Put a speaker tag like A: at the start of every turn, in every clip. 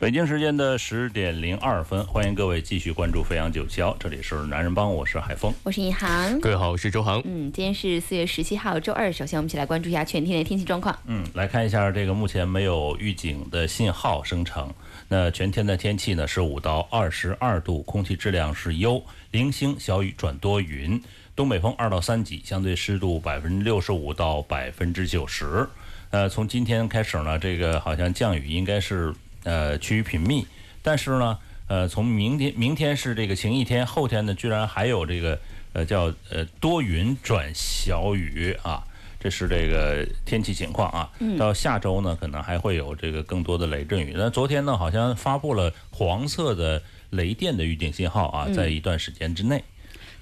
A: 北京时间的十点零二分，欢迎各位继续关注飞扬九七幺，这里是男人帮，我是海峰，
B: 我是尹航，
C: 各位好，我是周航。
B: 嗯，今天是四月十七号，周二。首先，我们一起来关注一下全天的天气状况。
A: 嗯，来看一下这个目前没有预警的信号生成。那全天的天气呢是五到二十二度，空气质量是优，零星小雨转多云，东北风二到三级，相对湿度百分之六十五到百分之九十。呃，从今天开始呢，这个好像降雨应该是。呃，趋于频密，但是呢，呃，从明天，明天是这个晴一天，后天呢，居然还有这个呃叫呃多云转小雨啊，这是这个天气情况啊。到下周呢，可能还会有这个更多的雷阵雨。那昨天呢，好像发布了黄色的雷电的预警信号啊，在一段时间之内。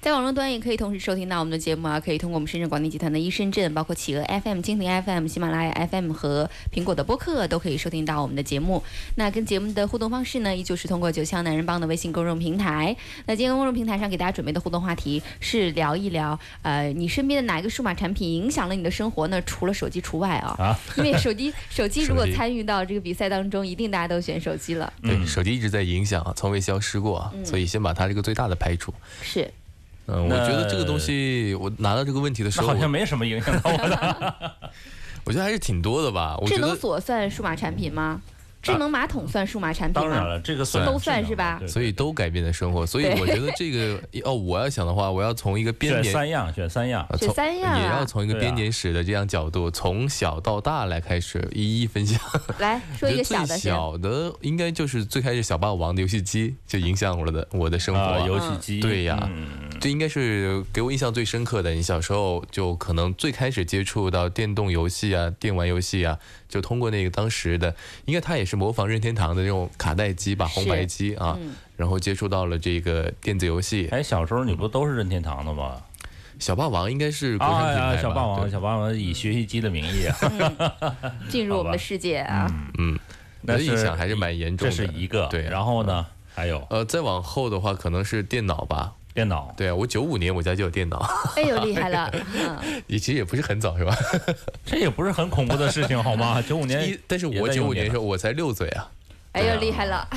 B: 在网络端也可以同时收听到我们的节目啊，可以通过我们深圳广电集团的一深圳，包括企鹅 FM、蜻蜓 FM、喜马拉雅 FM 和苹果的播客都可以收听到我们的节目。那跟节目的互动方式呢，依旧是通过九腔男人帮的微信公众平台。那今天公众平台上给大家准备的互动话题是聊一聊，呃，你身边的哪一个数码产品影响了你的生活呢？除了手机除外啊，啊，因为手机 手机如果参与到这个比赛当中，一定大家都选手机了。
C: 对，手机一直在影响，从未消失过，所以先把它这个最大的排除。
B: 是。
C: 嗯，我觉得这个东西，我拿到这个问题的时候，
A: 好像没什么影响到我
C: 的。我觉得还是挺多的吧。
B: 智能锁算数码产品吗？智能马桶算数码产品
A: 吗？当然了，这个算
B: 都算是吧。
C: 所以都改变了生活。所以我觉得这个哦，我要想的话，我要从一个编
A: 年三样，选三样，
B: 选三样，
C: 也要从一个编年史的这样角度，从小到大来开始一一分享。
B: 来说一个
C: 小的，小的应该就是最开始小霸王的游戏机就影响我的我的生活。
A: 游戏机，
C: 对呀，这应该是给我印象最深刻的。你小时候就可能最开始接触到电动游戏啊，电玩游戏啊。就通过那个当时的，应该他也是模仿任天堂的那种卡带机吧，红白机啊，然后接触到了这个电子游戏。
A: 哎，小时候你不都是任天堂的吗？
C: 小霸王应该是国产品牌
A: 小霸王，小霸王以学习机的名义啊
B: 进入我们的世界啊。
C: 嗯，那影响还是蛮严重
A: 的。这是一个
C: 对，
A: 然后呢，还有
C: 呃，再往后的话，可能是电脑吧。
A: 电脑
C: 对啊，我九五年我家就有电脑，
B: 哎呦厉害了，
C: 你其实也不是很早是吧？
A: 这也不是很恐怖的事情好吗？九五年，
C: 但是我九五年的时候我才六岁啊，
B: 哎呦厉害了，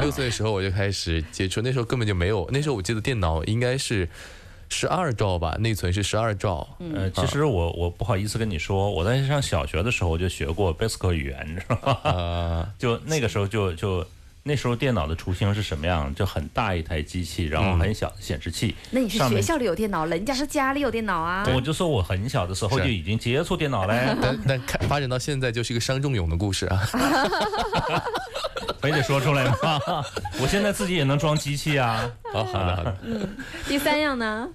C: 六岁的时候我就开始接触，那时候根本就没有，那时候我记得电脑应该是十二兆吧，内存是十二兆。
A: 嗯，其实我我不好意思跟你说，我在上小学的时候我就学过 Basic 语言，知道吧？啊，就那个时候就就。那时候电脑的雏形是什么样？就很大一台机器，然后很小的显示器。
B: 那你是学校里有电脑，人家是家里有电脑啊。
A: 我就说我很小的时候就已经接触电脑嘞。
C: 但但看发展到现在就是一个伤仲永的故事啊。
A: 非得说出来吗？我现在自己也能装机器啊。
C: 好好的好的。
B: 嗯，第三样呢？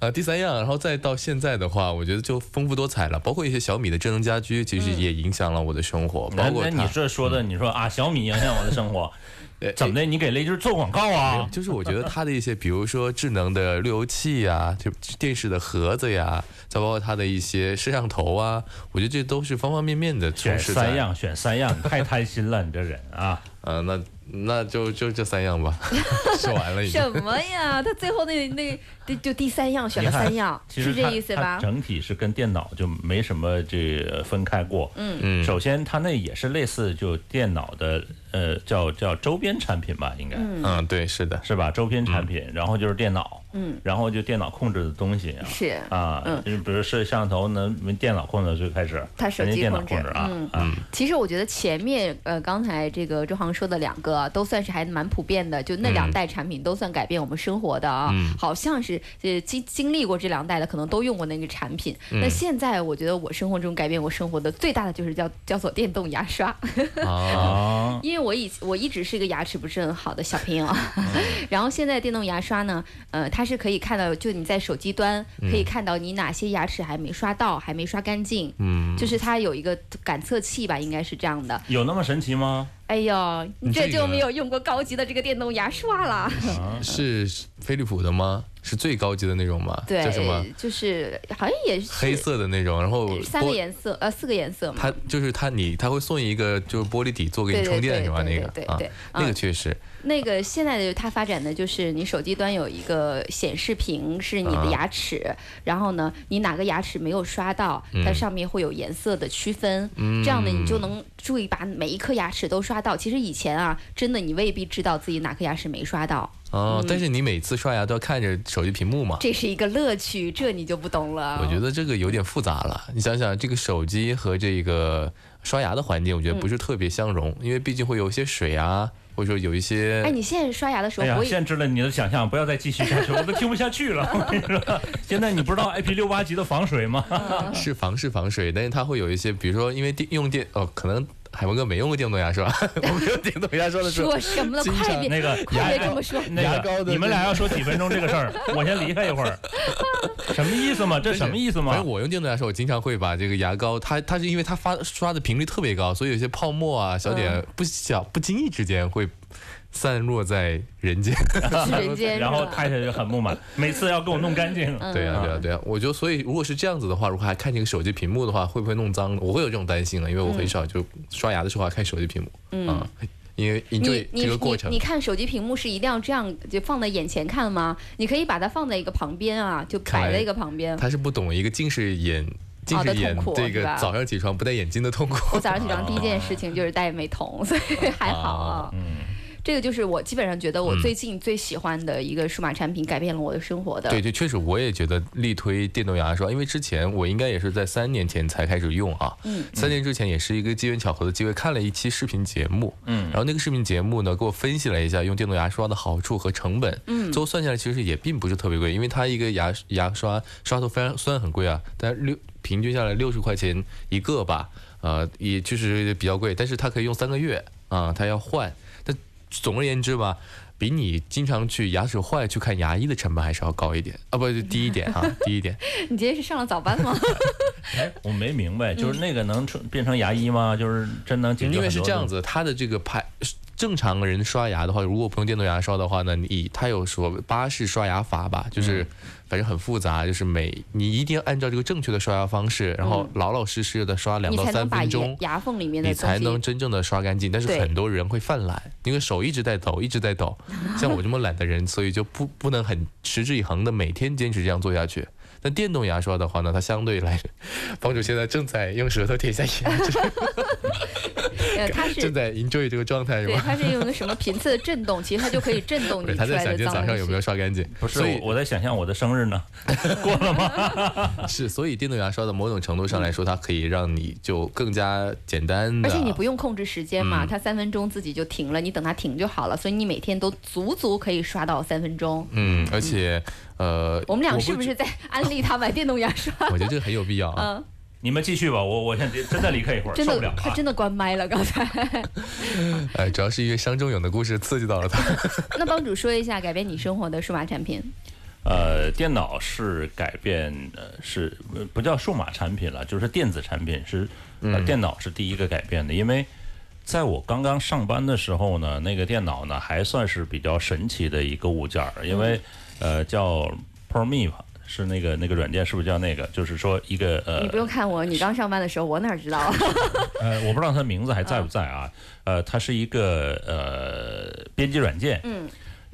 C: 啊，第三样，然后再到现在的话，我觉得就丰富多彩了，包括一些小米的智能家居，其实也影响了我的生活。包括
A: 你这说的，你说啊，小米影响我的生活，怎么的？你给雷军做广告啊？
C: 就是我觉得它的一些，比如说智能的路由器呀，就电视的盒子呀，再包括它的一些摄像头啊，我觉得这都是方方面面的。
A: 选三样，选三样，太贪心了，你这人啊。
C: 呃，那。那就就这三样吧，说完了已
B: 经。什么呀？他最后那那就第三样选了三样，是这意思吧？
A: 整体是跟电脑就没什么这分开过。嗯嗯。首先，它那也是类似就电脑的呃叫叫周边产品吧，应该。
C: 嗯，对，是的，
A: 是吧？周边产品，然后就是电脑。嗯，然后就电脑控制的东西啊，
B: 是
A: 啊，嗯，就比如摄像头能电脑控制，最开始，
B: 它手机
A: 控制啊，
B: 嗯嗯。其实我觉得前面呃刚才这个周航说的两个都算是还蛮普遍的，就那两代产品都算改变我们生活的啊，好像是呃经经历过这两代的，可能都用过那个产品。那现在我觉得我生活中改变我生活的最大的就是叫叫做电动牙刷，啊，因为我以我一直是一个牙齿不是很好的小朋友，然后现在电动牙刷呢，呃它。是可以看到，就你在手机端可以看到你哪些牙齿还没刷到，还没刷干净。嗯，就是它有一个感测器吧，应该是这样的。
A: 有那么神奇吗？
B: 哎呦，你这
C: 这个
B: 就没有用过高级的这个电动牙刷了。
C: 是飞利浦的吗？是最高级的那种吗？
B: 对
C: 叫什么？，
B: 就是好像也是
C: 黑色的那种，然后
B: 三个颜色，呃，四个颜色嘛。
C: 它就是它你它会送一个就是玻璃底座给你充电是吧？那个啊
B: 对对，
C: 那个
B: 嗯
C: 确实
B: 那个现在的它发展的就是你手机端有一个显示屏是你
C: 啊
B: 的牙齿，然后呢，你哪个牙齿没有刷到，
C: 嗯
B: 它上面会有颜色的区分，这样呢你就能注意把每一颗牙齿都刷到。其实以前啊，真的你未必知道自己哪颗牙齿没刷到，
C: 哦，但是你每次刷牙都要看着手机屏幕嘛。
B: 这是一个乐趣，这你就不懂了。
C: 我觉得这个有点复杂了。你想想，这个手机和这个刷牙的环境，我觉得不是特别相容，因为毕竟会有一些水啊，或者说有一些
B: 哎，你现在刷牙的时
A: 哎呀
B: 候不，会
A: 限制了你的想象，不要再继续下去，我都听不下去了。我跟你说，现在你不知道 IP 六八级的防水吗？
C: 是防是防水，但是它会有一些，比如说因为电用电哦，可能海文哥没用过电动牙刷，我没有电动牙刷的时候
B: 说，什么呢？
C: 经常
B: 快别
A: 那个
B: 别
A: 牙
B: 这么说。
A: 那
C: 牙膏的
A: 个，你们俩要说几分钟这个事儿，我先离开一会儿。什么意思嘛？这什么意思嘛
C: 反正？我用电动牙刷，我经常会把这个牙膏，它它是因为它发刷的频率特别高，所以有些泡沫啊、小点不小不经意之间会散落在人间。
B: 去人间，
A: 然后太太就很不满，每次要给我弄干净。
C: 对呀、对呀、对呀、我就所以如果是这样子的话，如果还看这个手机屏幕的话，会不会弄脏？我会有这种担心了，因为我很少就刷牙的时候还看手机屏幕，嗯，啊、因为
B: 你你
C: 这个过程
B: 你你。看手机屏幕是一定要这样就放在眼前看吗？你可以把它放在一个旁边啊，就摆在一个旁边。
C: 他是不懂一个近视眼。近视眼这个早上起床不戴眼镜的痛苦。
B: 我早上起床第一件事情就是戴美瞳，所以还好啊。
A: 嗯，
B: 这个就是我基本上觉得我
C: 嗯
B: 最近最喜欢的一个数码产品，改变了我的生活的。
C: 对，对确实我也觉得力推电动牙刷，因为之前我应该也是在三年前才开始用啊。
B: 嗯，
C: 三年之前也是一个机缘巧合的机会，看了一期视频节目，
A: 嗯
C: 然后那个视频节目呢给我分析了一下用电动牙刷的好处和成本，
B: 嗯
C: 最后算下来其实也并不是特别贵，因为它一个牙牙刷刷头非常虽然很贵啊，但六平均下来六十块钱一个吧，呃，也确实比较贵，但是它可以用三个月啊，它要换，但总而言之吧。比你经常去牙齿坏去看牙医的成本还是要高一点啊，不低一点啊，低一点。
B: 你今天是上了早班吗？
A: 我没明白，就是那个能成变成牙医吗？就是真能解决？
C: 因为是这样，子，它的这个排正常人刷牙的话，如果不用电动牙刷的话呢，你它有说巴氏刷牙法吧，就是反正很复杂，就是每你一定要按照这个正确的刷牙方式，然后老老实实的刷两到三分钟。
B: 牙缝里面的
C: 你才。能真正的刷干净，但是很多人会犯懒，因为手一直在抖，一直在抖。像我这么懒的人，所以就不不能很持之以恒的每天坚持这样做下去。那电动牙刷的话呢，它相对来，帮主现在正在用舌头舔一下牙齿，
B: 呃，它 是
C: 正在 enjoy 这个状态是
B: 对，
C: 吧？
B: 它是用个什么频次的震动，其实它就可以震动
C: 对，
B: 你
C: 他在想今天
B: 出来的脏东
C: 早上有没有。刷干净？
A: 不是
C: 所以
A: 我我在想象我的生日呢，过了吗？
C: 是，所以电动牙刷的某种程度上来说，它可以让你就更加简单的，
B: 而且你不用控制时间嘛，
C: 嗯
B: 它三分钟自己就停了，你等它停就好了。所以你每天都足足可以刷到三分钟。
C: 嗯，而且呃，
B: 我们俩是不是在 安利他买电动牙刷？
C: 我觉得这个很有必要啊。
B: 嗯，
A: 你们继续吧，我我现在真的离开一会儿，
B: 真
A: 受不了
B: 他真的关麦了，刚才。
C: 哎，主要是因为伤仲永的故事刺激到了他。
B: 那帮主说一下改变你生活的数码产品。
A: 呃，电脑是改变，呃，是呃不叫数码产品了，就是电子产品是，呃，电脑是第一个改变的，因为在我刚刚上班的时候呢，那个电脑呢还算是比较神奇的一个物件儿，因为呃叫 ProMe 吧。是那个那个软件是不是叫那个？就是说一个呃
B: 你不用看我，你刚上班的时候，我哪知道？
A: 呃，我不知道它名字还在不在啊？呃，它是一个呃编辑软件。
B: 嗯。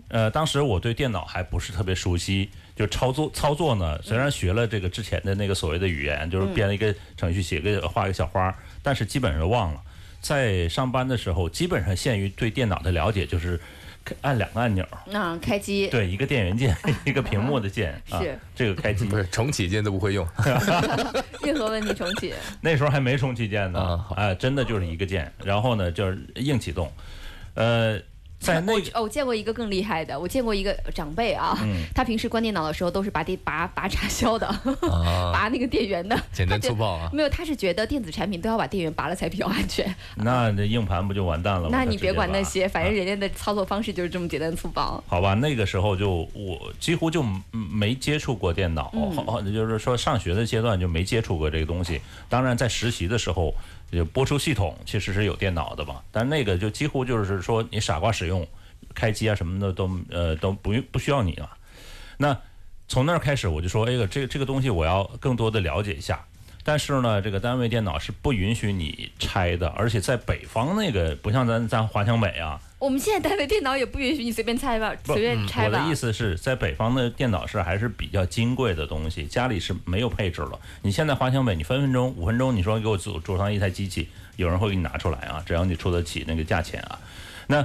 A: 呃，当时我对电脑还不是特别熟悉，就操作操作呢，虽然学了这个之前的那个所谓的语言，就是编了一个程序，写个画一个小花，但是基本上忘了。在上班的时候，基本上限于对电脑的了解，就是按两个按钮，
B: 嗯，开机。
A: 对，一个电源键，一个屏幕的键啊
B: 是，
A: 这个开机
C: 不。是重启键都不会用，
B: 任何问题重启。
A: 那时候还没重启键呢哎，真的就是一个键，然后呢就是硬启动，呃，在那个
B: 我哦，我见过一个更厉害的，我见过一个长辈啊，
A: 嗯
B: 他平时关电脑的时候都是拔电拔拔插销的，
C: 啊，
B: 拔那个电源的。
C: 简单粗暴啊。
B: 没有，他是觉得电子产品都要把电源拔了才比较安全。
A: 那这硬盘不就完蛋了吗？
B: 那你别管那些，反正
A: 啊
B: 人家的操作方式就是这么简单粗暴。
A: 好吧，那个时候就我几乎就嗯没接触过电脑，就是说上学的阶段就没接触过这个东西。当然在实习的时候，就播出系统其实是有电脑的嘛，但那个就几乎就是说你傻瓜使用，开机啊什么的都呃都不用不需要你了。那从那儿开始我就说，哎个这个这个东西我要更多的了解一下。但是呢，这个单位电脑是不允许你拆的，而且在北方那个不像咱咱华强北啊。
B: 我们现在单位电脑也不允许你随便拆吧，随便拆
A: 吧。我的意思是在北方的电脑是还是比较金贵的东西，家里是没有配置了。你现在华强北，你分分钟五分钟，你说给我组组上一台机器，有人会给你拿出来啊，只要你出得起那个价钱啊。那。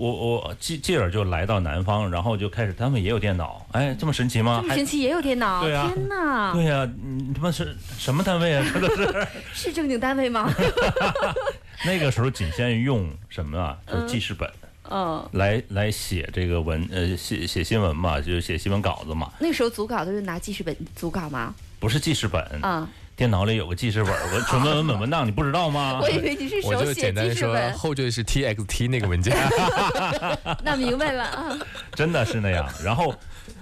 A: 我我继继而就来到南方，然后就开始单位也有电脑，哎，这么神奇吗？
B: 这么神奇也有电脑？
A: 对
B: 啊，天哪！
A: 对呀，你他妈是什么单位啊？这都是
B: 是正经单位吗？
A: 那个时候仅限于用什么啊？就是记事本，嗯，来来写这个文，呃，写写新闻嘛，就是写新闻稿子嘛。
B: 那时候组稿都是拿记事本组稿吗？
A: 不是记事本，嗯。电脑里有个记事本，文 纯文文本文档，你不知道吗？
B: 我以为你是手写
C: 我就简单说，后缀是 txt 那个文件。
B: 那明白了啊。
A: 真的是那样。然后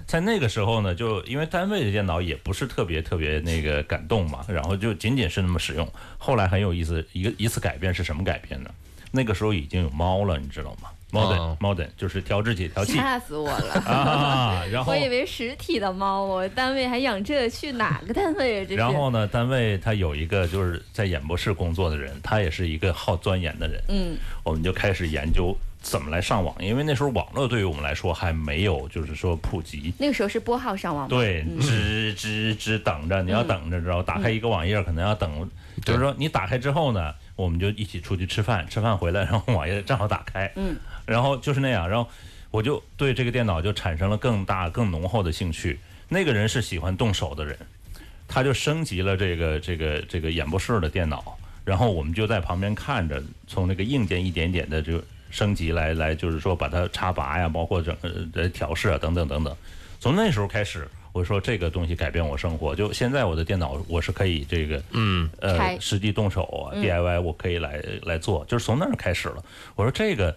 A: 在那个时候呢，就因为单位的电脑也不是特别特别那个感动嘛，然后就仅仅是那么使用。后来很有意思，一个一次改变是什么改变呢？那个时候已经有猫了，你知道吗？Modern，Modern 就是调制器调器，
B: 吓死我了啊！然后我以为实体的猫，我单位还养这，去哪个单位啊？这是
A: 然后呢，单位他有一个就是在演播室工作的人，他也是一个好钻研的人。嗯，我们就开始研究怎么来上网，因为那时候网络对于我们来说还没有就是说普及。
B: 那个时候是拨号上网。
A: 对，吱吱吱等着，你要等着，知道打开一个网页可能要等，就是说你打开之后呢，我们就一起出去吃饭，吃饭回来，然后网页正好打开。嗯。然后就是那样，然后我就对这个电脑就产生了更大、更浓厚的兴趣。那个人是喜欢动手的人，他就升级了这个、这个、这个演播室的电脑，然后我们就在旁边看着，从那个硬件一点点的就升级来来，就是说把它插拔呀，包括整呃调试啊等等等等。从那时候开始，我说这个东西改变我生活。就现在我的电脑我是可以这个嗯呃实际动手啊 DIY 我可以来来做，就是从那儿开始了。我说这个。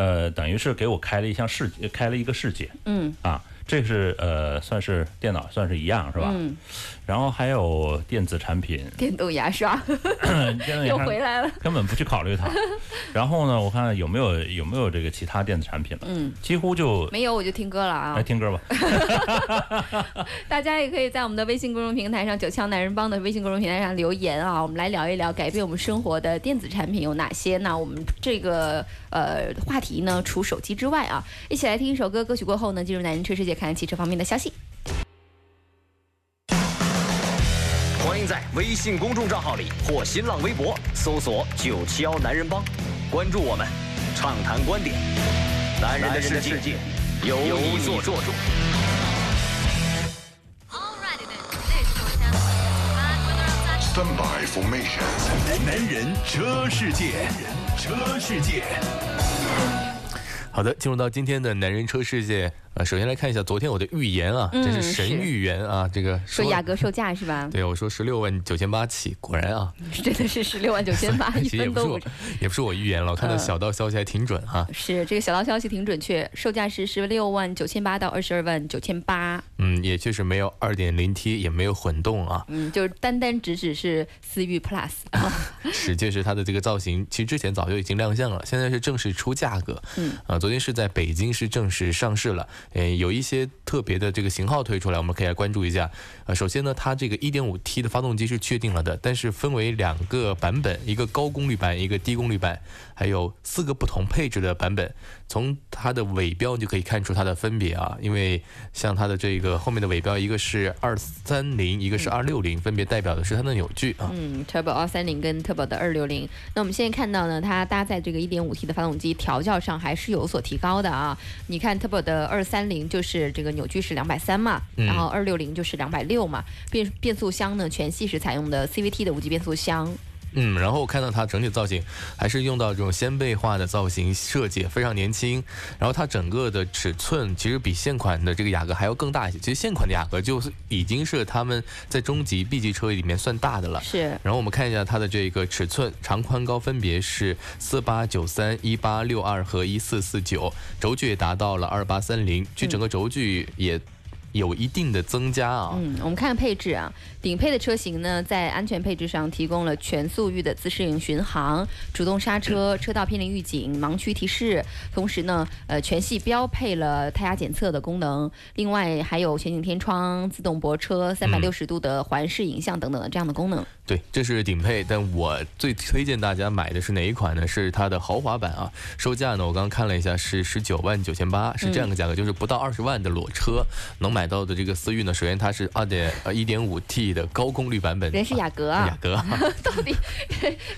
A: 呃，等于是给我开了一项世界，开了一个世界。嗯，啊，这是呃，算是电脑，算是一样，是吧？嗯。然后还有电子产品，
B: 电动牙刷，
A: 又
B: 回来了，
A: 根本不去考虑它。然后呢，我看有没有有没有这个其他电子产品了？嗯，几乎就
B: 没有，我就听歌了啊。
A: 来听歌吧。
B: 大家也可以在我们的微信公众平台上“九腔男人帮”的微信公众平台上留言啊，我们来聊一聊改变我们生活的电子产品有哪些。那我们这个呃话题呢，除手机之外啊，一起来听一首歌。歌曲过后呢，进入男人车世界，看看汽车方面的消息。
D: 微信公众账号里或新浪微博搜索“九七幺男人帮”，关注我们，畅谈观点。男人的世界由你做主。
E: Stand by formation。男人车世界，车世界。
C: 好的，进入到今天的男人车世界。呃，首先来看一下昨天我的预言啊，这是神预言啊，这个
B: 说雅阁售价是吧？
C: 对，我说十六万九千八起，果然啊，
B: 真的是十六万九千八，一分都不
C: 也不是我预言了，我看到小道消息还挺准哈。
B: 是这个小道消息挺准确，售价是十六万九千八到二十二万九千八。
C: 嗯，也确实没有二点零 T，也没有混动啊。
B: 嗯，就是单单只只是思域 Plus。
C: 是，就是它的这个造型，其实之前早就已经亮相了，现在是正式出价格。嗯，啊，昨天是在北京是正式上市了。嗯，有一些特别的这个型号推出来，我们可以来关注一下。呃，首先呢，它这个 1.5T 的发动机是确定了的，但是分为两个版本，一个高功率版，一个低功率版，还有四个不同配置的版本。从它的尾标就可以看出它的分别啊，因为像它的这个后面的尾标，一个是二三零一个是二六零分别代表的是它的扭矩啊。
B: 嗯，Turbo 二三零跟 Turbo 的二六零。那我们现在看到呢，它搭载这个 1.5T 的发动机，调教上还是有所提高的啊。你看 Turbo 的二三零就是这个扭矩是两百三嘛，然后二六零就是两百六嘛。变变速箱呢，全系是采用的 CVT 的无级变速箱。
C: 嗯，然后我看到它整体造型还是用到这种掀背化的造型设计，非常年轻。然后它整个的尺寸其实比现款的这个雅阁还要更大一些。其实现款的雅阁就是已经是他们在中级 B 级车里面算大的了。
B: 是。
C: 然后我们看一下它的这个尺寸，长宽高分别是四八九三、一八六二和一四四九，轴距也达到了二八三零，其实整个轴距也。有一定的增加啊。
B: 嗯，我们看看配置啊，顶配的车型呢，在安全配置上提供了全速域的自适应巡航、主动刹车、车道偏离预警、盲区提示，同时呢，呃，全系标配了胎压检测的功能，另外还有全景天窗、自动泊车、三百六十度的环视影像等等的这样的功能。
C: 对，这是顶配，但我最推荐大家买的是哪一款呢？是它的豪华版啊，售价呢，我刚刚看了一下是十九万九千八，是这样个价格，就是不到二十万的裸车能买到的这个思域呢。首先它是二点呃一点五 T 的高功率版本，
B: 人是雅阁啊，
C: 雅阁，
B: 到底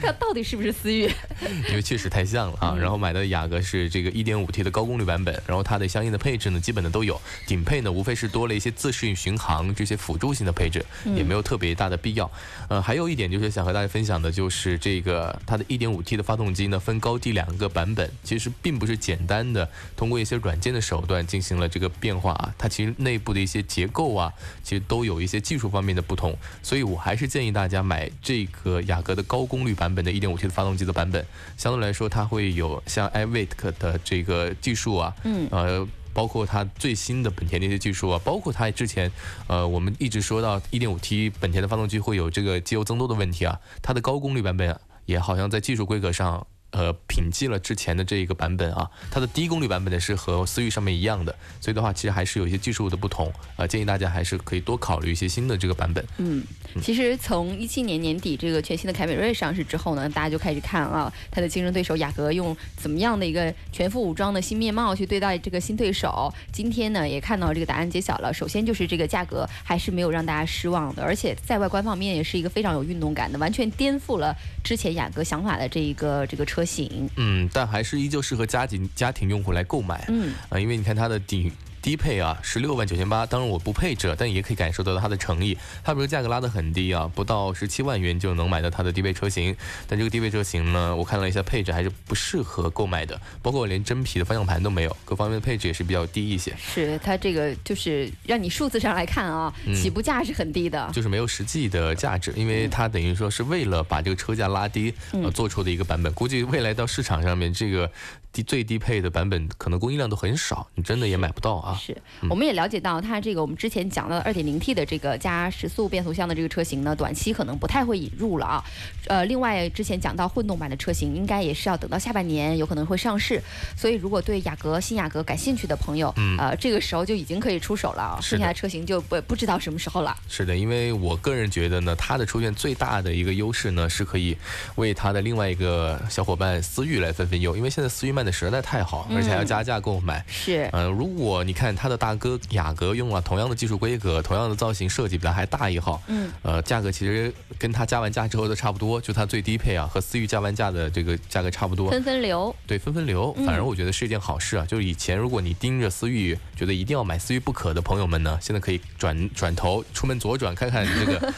B: 它 到底是不是思域？
C: 因为确实太像了啊。然后买的雅阁是这个一点五 T 的高功率版本，然后它的相应的配置呢，基本的都有。顶配呢，无非是多了一些自适应巡航这些辅助性的配置，也没有特别大的必要。呃，还有一点就是想和大家分享的，就是这个它的一点五 T 的发动机呢，分高低两个版本，其实并不是简单的通过一些软件的手段进行了这个变化啊，它其实内部的一些结构啊，其实都有一些技术方面的不同，所以我还是建议大家买这个雅阁的高功率版本的 1.5T 的发动机的版本，相对来说它会有像 iVic 的这个技术啊，嗯，呃。包括它最新的本田的一些技术啊，包括它之前，呃，我们一直说到 1.5T 本田的发动机会有这个机油增多的问题啊，它的高功率版本也好像在技术规格上。呃，摒弃了之前的这一个版本啊，它的低功率版本呢是和思域上面一样的，所以的话其实还是有一些技术的不同啊，建议大家还是可以多考虑一些新的这个版本。
B: 嗯，其实从一七年年底这个全新的凯美瑞上市之后呢，大家就开始看啊，它的竞争对手雅阁用怎么样的一个全副武装的新面貌去对待这个新对手。今天呢也看到这个答案揭晓了，首先就是这个价格还是没有让大家失望的，而且在外观方面也是一个非常有运动感的，完全颠覆了之前雅阁想法的这一个这个车。型，
C: 嗯，但还是依旧适合家庭家庭用户来购买，嗯，啊，因为你看它的底。低配啊，十六万九千八。当然我不配置，但也可以感受得到它的诚意。它比如价格拉得很低啊，不到十七万元就能买到它的低配车型。但这个低配车型呢，我看了一下配置还是不适合购买的，包括连真皮的方向盘都没有，各方面的配置也是比较低一些。
B: 是它这个就是让你数字上来看啊，起步价是很低的，
C: 就是没有实际的价值，因为它等于说是为了把这个车价拉低呃做出的一个版本。估计未来到市场上面这个。低最低配的版本可能供应量都很少，你真的也买不到啊。
B: 是，我们也了解到它这个我们之前讲到的 2.0T 的这个加时速变速箱的这个车型呢，短期可能不太会引入了啊。呃，另外之前讲到混动版的车型，应该也是要等到下半年有可能会上市。所以如果对雅阁新雅阁感兴趣的朋友，呃，这个时候就已经可以出手了啊。剩下的车型就不不知道什么时候了。
C: 是的，因为我个人觉得呢，它的出现最大的一个优势呢，是可以为它的另外一个小伙伴思域来分分忧，因为现在思域卖的实在太好，而且还要加价购买。
B: 是，
C: 嗯，如果你看它的大哥雅阁用了同样的技术规格、同样的造型设计，比它还大一号，嗯，呃，价格其实跟它加完价之后的差不多，就它最低配啊，和思域加完价的这个价格差不多。
B: 分分流，
C: 对，分分流，反而我觉得是一件好事啊。就是以前如果你盯着思域，觉得一定要买思域不可的朋友们呢，现在可以转转头出门左转看看这个。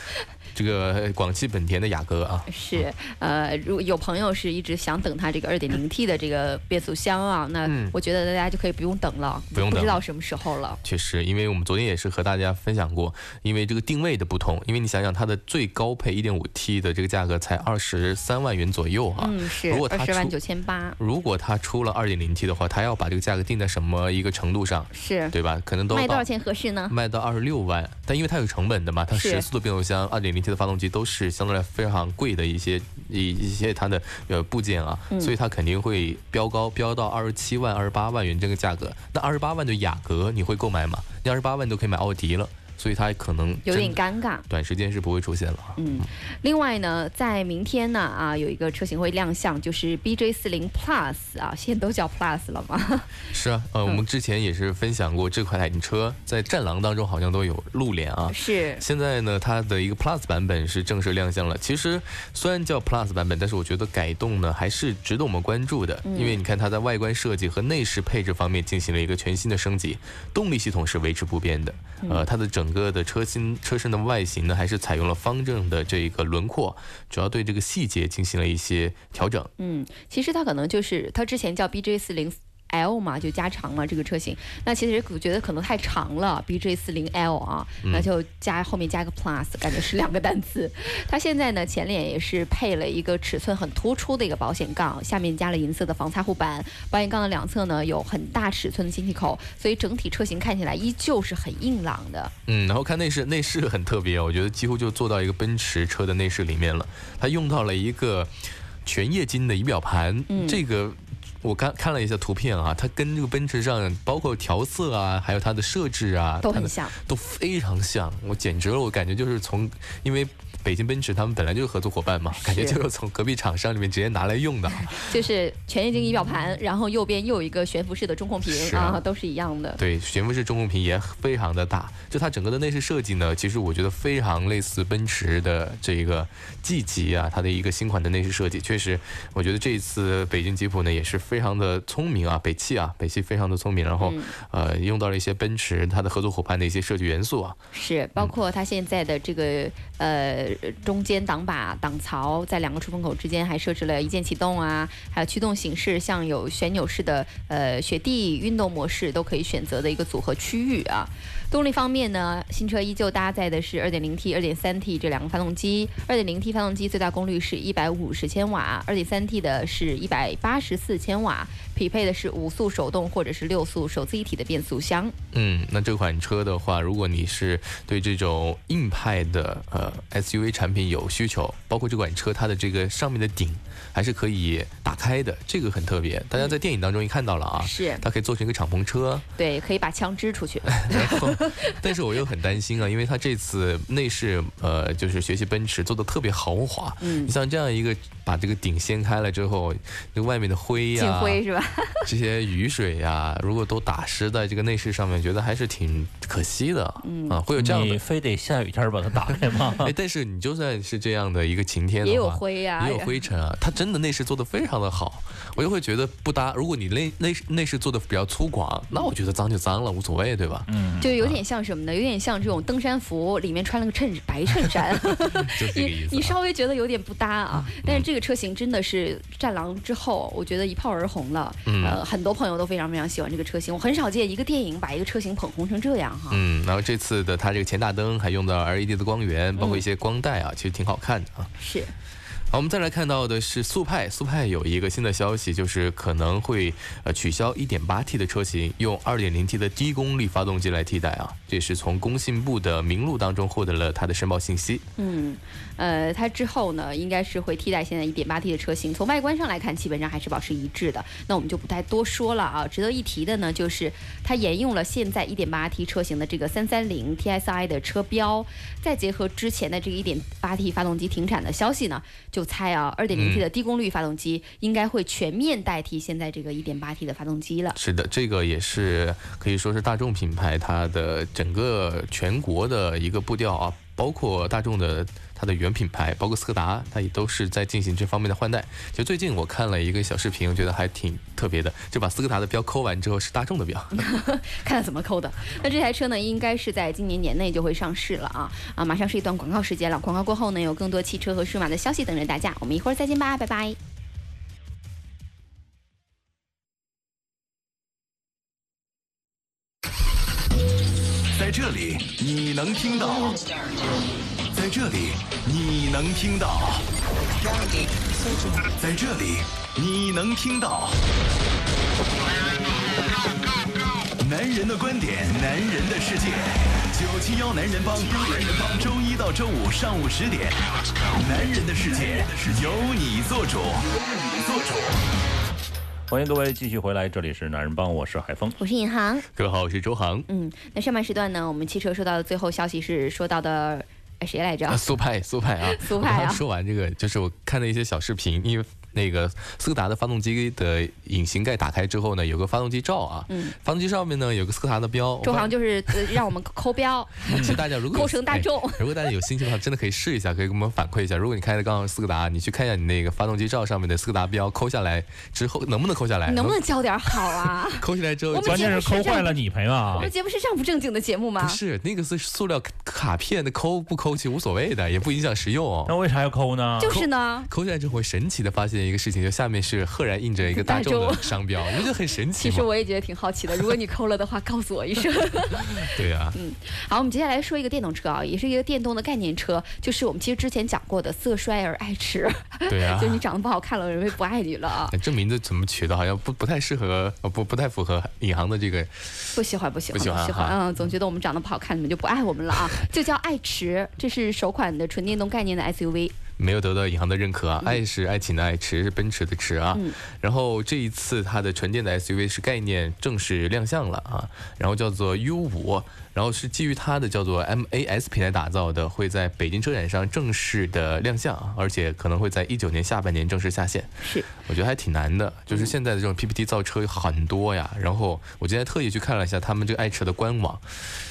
C: 这个广汽本田的雅阁啊，
B: 是呃，如有朋友是一直想等它这个 2.0T 的这个变速箱啊，那我觉得大家就可以不用等了，
C: 不用
B: 不知道什么时候了。
C: 确实，因为我们昨天也是和大家分享过，因为这个定位的不同，因为你想想它的最高配 1.5T 的这个价格才二十三万元左右啊，
B: 嗯是，二十万九千八。
C: 如果它出了 2.0T 的话，它要把这个价格定在什么一个程度上？
B: 是
C: 对吧？可能都
B: 卖多少钱合适呢？
C: 卖到二十六万，但因为它有成本的嘛，它十速的变速箱，二点零 T 的发动机都是。是相对来非常贵的一些一一些它的呃部件啊，所以它肯定会飙高，飙到二十七万、二十八万元这个价格。那二十八万的雅阁你会购买吗？你二十八万都可以买奥迪了。所以它可能
B: 有点尴尬，
C: 短时间是不会出现了。
B: 嗯，另外呢，在明天呢啊，有一个车型会亮相，就是 BJ 四零 Plus 啊，现在都叫 Plus 了吗？
C: 是啊，呃，我们之前也是分享过这款车，在战狼当中好像都有露脸啊。
B: 是。
C: 现在呢，它的一个 Plus 版本是正式亮相了。其实虽然叫 Plus 版本，但是我觉得改动呢还是值得我们关注的，因为你看它在外观设计和内饰配置方面进行了一个全新的升级，动力系统是维持不变的。呃，它的整整个的车身车身的外形呢，还是采用了方正的这个轮廓，主要对这个细节进行了一些调整。
B: 嗯，其实它可能就是它之前叫 BJ 四零。L 嘛，就加长了这个车型。那其实我觉得可能太长了，BJ 四零 L 啊，那就加后面加个 Plus，感觉是两个单词。它现在呢前脸也是配了一个尺寸很突出的一个保险杠，下面加了银色的防擦护板，保险杠的两侧呢有很大尺寸的进气口，所以整体车型看起来依旧是很硬朗的。
C: 嗯，然后看内饰，内饰很特别，我觉得几乎就做到一个奔驰车的内饰里面了。它用到了一个全液晶的仪表盘，这个。我刚看了一下图片啊，它跟这个奔驰上，包括调色啊，还有它的设置啊，
B: 都很像，
C: 都非常像。我简直了，我感觉就是从因为。北京奔驰他们本来就是合作伙伴嘛，感觉就是从隔壁厂商里面直接拿来用的。
B: 就是全液晶仪表盘，然后右边又有一个悬浮式的中控屏啊，都是一样的。
C: 对，悬浮式中控屏也非常的大。就它整个的内饰设计呢，其实我觉得非常类似奔驰的这一个 G 级啊，它的一个新款的内饰设计，确实，我觉得这一次北京吉普呢也是非常的聪明啊，北汽啊，北汽非常的聪明，然后呃用到了一些奔驰它的合作伙伴的一些设计元素啊。
B: 是，包括它现在的这个呃。中间挡把、挡槽在两个出风口之间还设置了一键启动啊，还有驱动形式，像有旋钮式的呃雪地运动模式都可以选择的一个组合区域啊。动力方面呢，新车依旧搭载的是 2.0T、2.3T 这两个发动机。2.0T 发动机最大功率是一百五十千瓦，2.3T 的是一百八十四千瓦，匹配的是五速手动或者是六速手自一体的变速箱。
C: 嗯，那这款车的话，如果你是对这种硬派的呃 SUV 产品有需求，包括这款车它的这个上面的顶。还是可以打开的，这个很特别。大家在电影当中也看到了啊，
B: 是
C: 它可以做成一个敞篷车，
B: 对，可以把枪支出去。
C: 然后，但是我又很担心啊，因为它这次内饰呃，就是学习奔驰做的特别豪华。嗯，你像这样一个把这个顶掀开了之后，那外面的灰呀，
B: 灰是吧？
C: 这些雨水呀，如果都打湿在这个内饰上面，觉得还是挺可惜的。嗯啊，会有这样的，
A: 你非得下雨天把它打开吗？
C: 哎，但是你就算是这样的一个晴天，
B: 也有灰呀，
C: 也有灰尘啊，它真。的内饰做的非常的好，我就会觉得不搭。如果你内内内饰做的比较粗犷，那我觉得脏就脏了，无所谓，对吧？
B: 嗯，就有点像什么呢？有点像这种登山服里面穿了个衬白衬衫，
C: 你
B: 你稍微觉得有点不搭啊。但是这个车型真的是战狼之后，我觉得一炮而红了。呃，很多朋友都非常非常喜欢这个车型。我很少见一个电影把一个车型捧红成这样哈。
C: 嗯，然后这次的它这个前大灯还用到 LED 的光源，包括一些光带啊，其实挺好看的啊。
B: 是。
C: 好，我们再来看到的是速派，速派有一个新的消息，就是可能会呃取消 1.8T 的车型，用 2.0T 的低功率发动机来替代啊。这是从工信部的名录当中获得了它的申报信息。
B: 嗯，呃，它之后呢，应该是会替代现在 1.8T 的车型。从外观上来看，基本上还是保持一致的。那我们就不太多说了啊。值得一提的呢，就是它沿用了现在 1.8T 车型的这个330 TSI 的车标，再结合之前的这个 1.8T 发动机停产的消息呢，就。猜啊，2.0T 的低功率发动机应该会全面代替现在这个 1.8T 的发动机了。
C: 是的，这个也是可以说是大众品牌它的整个全国的一个步调啊，包括大众的。它的原品牌，包括斯柯达，它也都是在进行这方面的换代。就最近我看了一个小视频，我觉得还挺特别的，就把斯柯达的标抠完之后是大众的标，
B: 看怎么抠的。那这台车呢，应该是在今年年内就会上市了啊啊！马上是一段广告时间了，广告过后呢，有更多汽车和数码的消息等着大家，我们一会儿再见吧，拜拜。
E: 在这里你能听到。在这里，你能听到；在这里，你能听到。男人的观点，男人的世界。九七幺男人帮，男人帮，周一到周五上午十点。男人的世界由你做主，由你做主。
A: 欢迎各位继续回来，这里是男人帮，我是海峰，
B: 我是尹航，
C: 各位好，我是周航。
B: 嗯，那上半时段呢，我们汽车收到的最后消息是说到的。谁来着？
C: 苏派，苏派啊！
B: 苏派啊！
C: 说完这个，就是我看的一些小视频，因为。那个斯柯达的发动机的引擎盖打开之后呢，有个发动机罩啊，嗯，发动机上面呢有个斯柯达的标。
B: 周航就是 让我们抠标。
C: 其实大家如果
B: 抠成大众，
C: 如果大家有兴趣的话，真的可以试一下，可以给我们反馈一下。如果你开的刚好斯柯达，你去看一下你那个发动机罩上面的斯柯达标，抠下来之后能不能抠下来？
B: 能不能教点好啊？
C: 抠下来之后，
A: 关键是抠坏了你赔啊！
B: 我们节目是这样不正经的节目吗？
C: 不是，那个是塑料卡片的，抠不抠其实无所谓的，也不影响实用。
A: 那为啥要抠呢？
B: 就是呢，
C: 抠下来之后会神奇的发现。一个事情，就下面是赫然印着一个大众的商标，我觉得很神奇。
B: 其实我也觉得挺好奇的，如果你抠了的话，告诉我一声。
C: 对啊，
B: 嗯，好，我们接下来说一个电动车啊，也是一个电动的概念车，就是我们其实之前讲过的色衰而爱弛。
C: 对啊，
B: 就你长得不好看了，人会不爱你了啊。
C: 这名字怎么取的？好像不不太适合，不不太符合银行的这个。
B: 不喜欢，不喜欢，不
C: 喜欢，
B: 嗯，总觉得我们长得不好看，你们就不爱我们了啊。就叫爱驰，这是首款的纯电动概念的 SUV。
C: 没有得到银行的认可啊！爱是爱情的爱，驰是奔驰的驰啊。然后这一次它的纯电的 SUV 是概念正式亮相了啊，然后叫做 U 五。然后是基于它的叫做 MAS 平台打造的，会在北京车展上正式的亮相，而且可能会在一九年下半年正式下线。
B: 是，
C: 我觉得还挺难的，就是现在的这种 PPT 造车有很多呀。然后我今天特意去看了一下他们这个爱车的官网，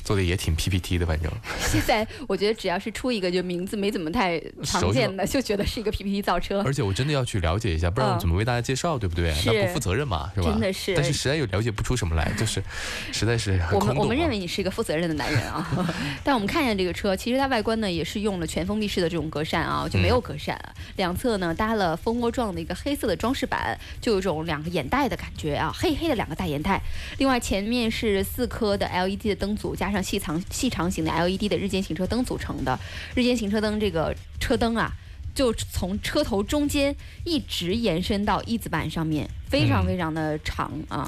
C: 做的也挺 PPT 的，反正。
B: 现在我觉得只要是出一个就名字没怎么太常见的，就觉得是一个 PPT 造车。
C: 而且我真的要去了解一下，不然怎么为大家介绍，对不对？那不负责任嘛，是吧？
B: 真的是。
C: 但是实在又了解不出什么来，就是实在是很
B: 空洞。我们我们认为你是一个负责任的男人啊。但我们看一下这个车，其实它外观呢也是用了全封闭式的这种格栅啊，就没有格栅，两侧呢搭了蜂窝状的一个黑色的装饰板，就有种两个眼袋的感觉啊，黑黑的两个大眼袋。另外前面是四颗的 LED 的灯组，加上细长细长型的 LED 的日间行车灯组成的。日间行车灯这个车灯啊，就从车头中间一直延伸到翼子板上面，非常非常的长啊，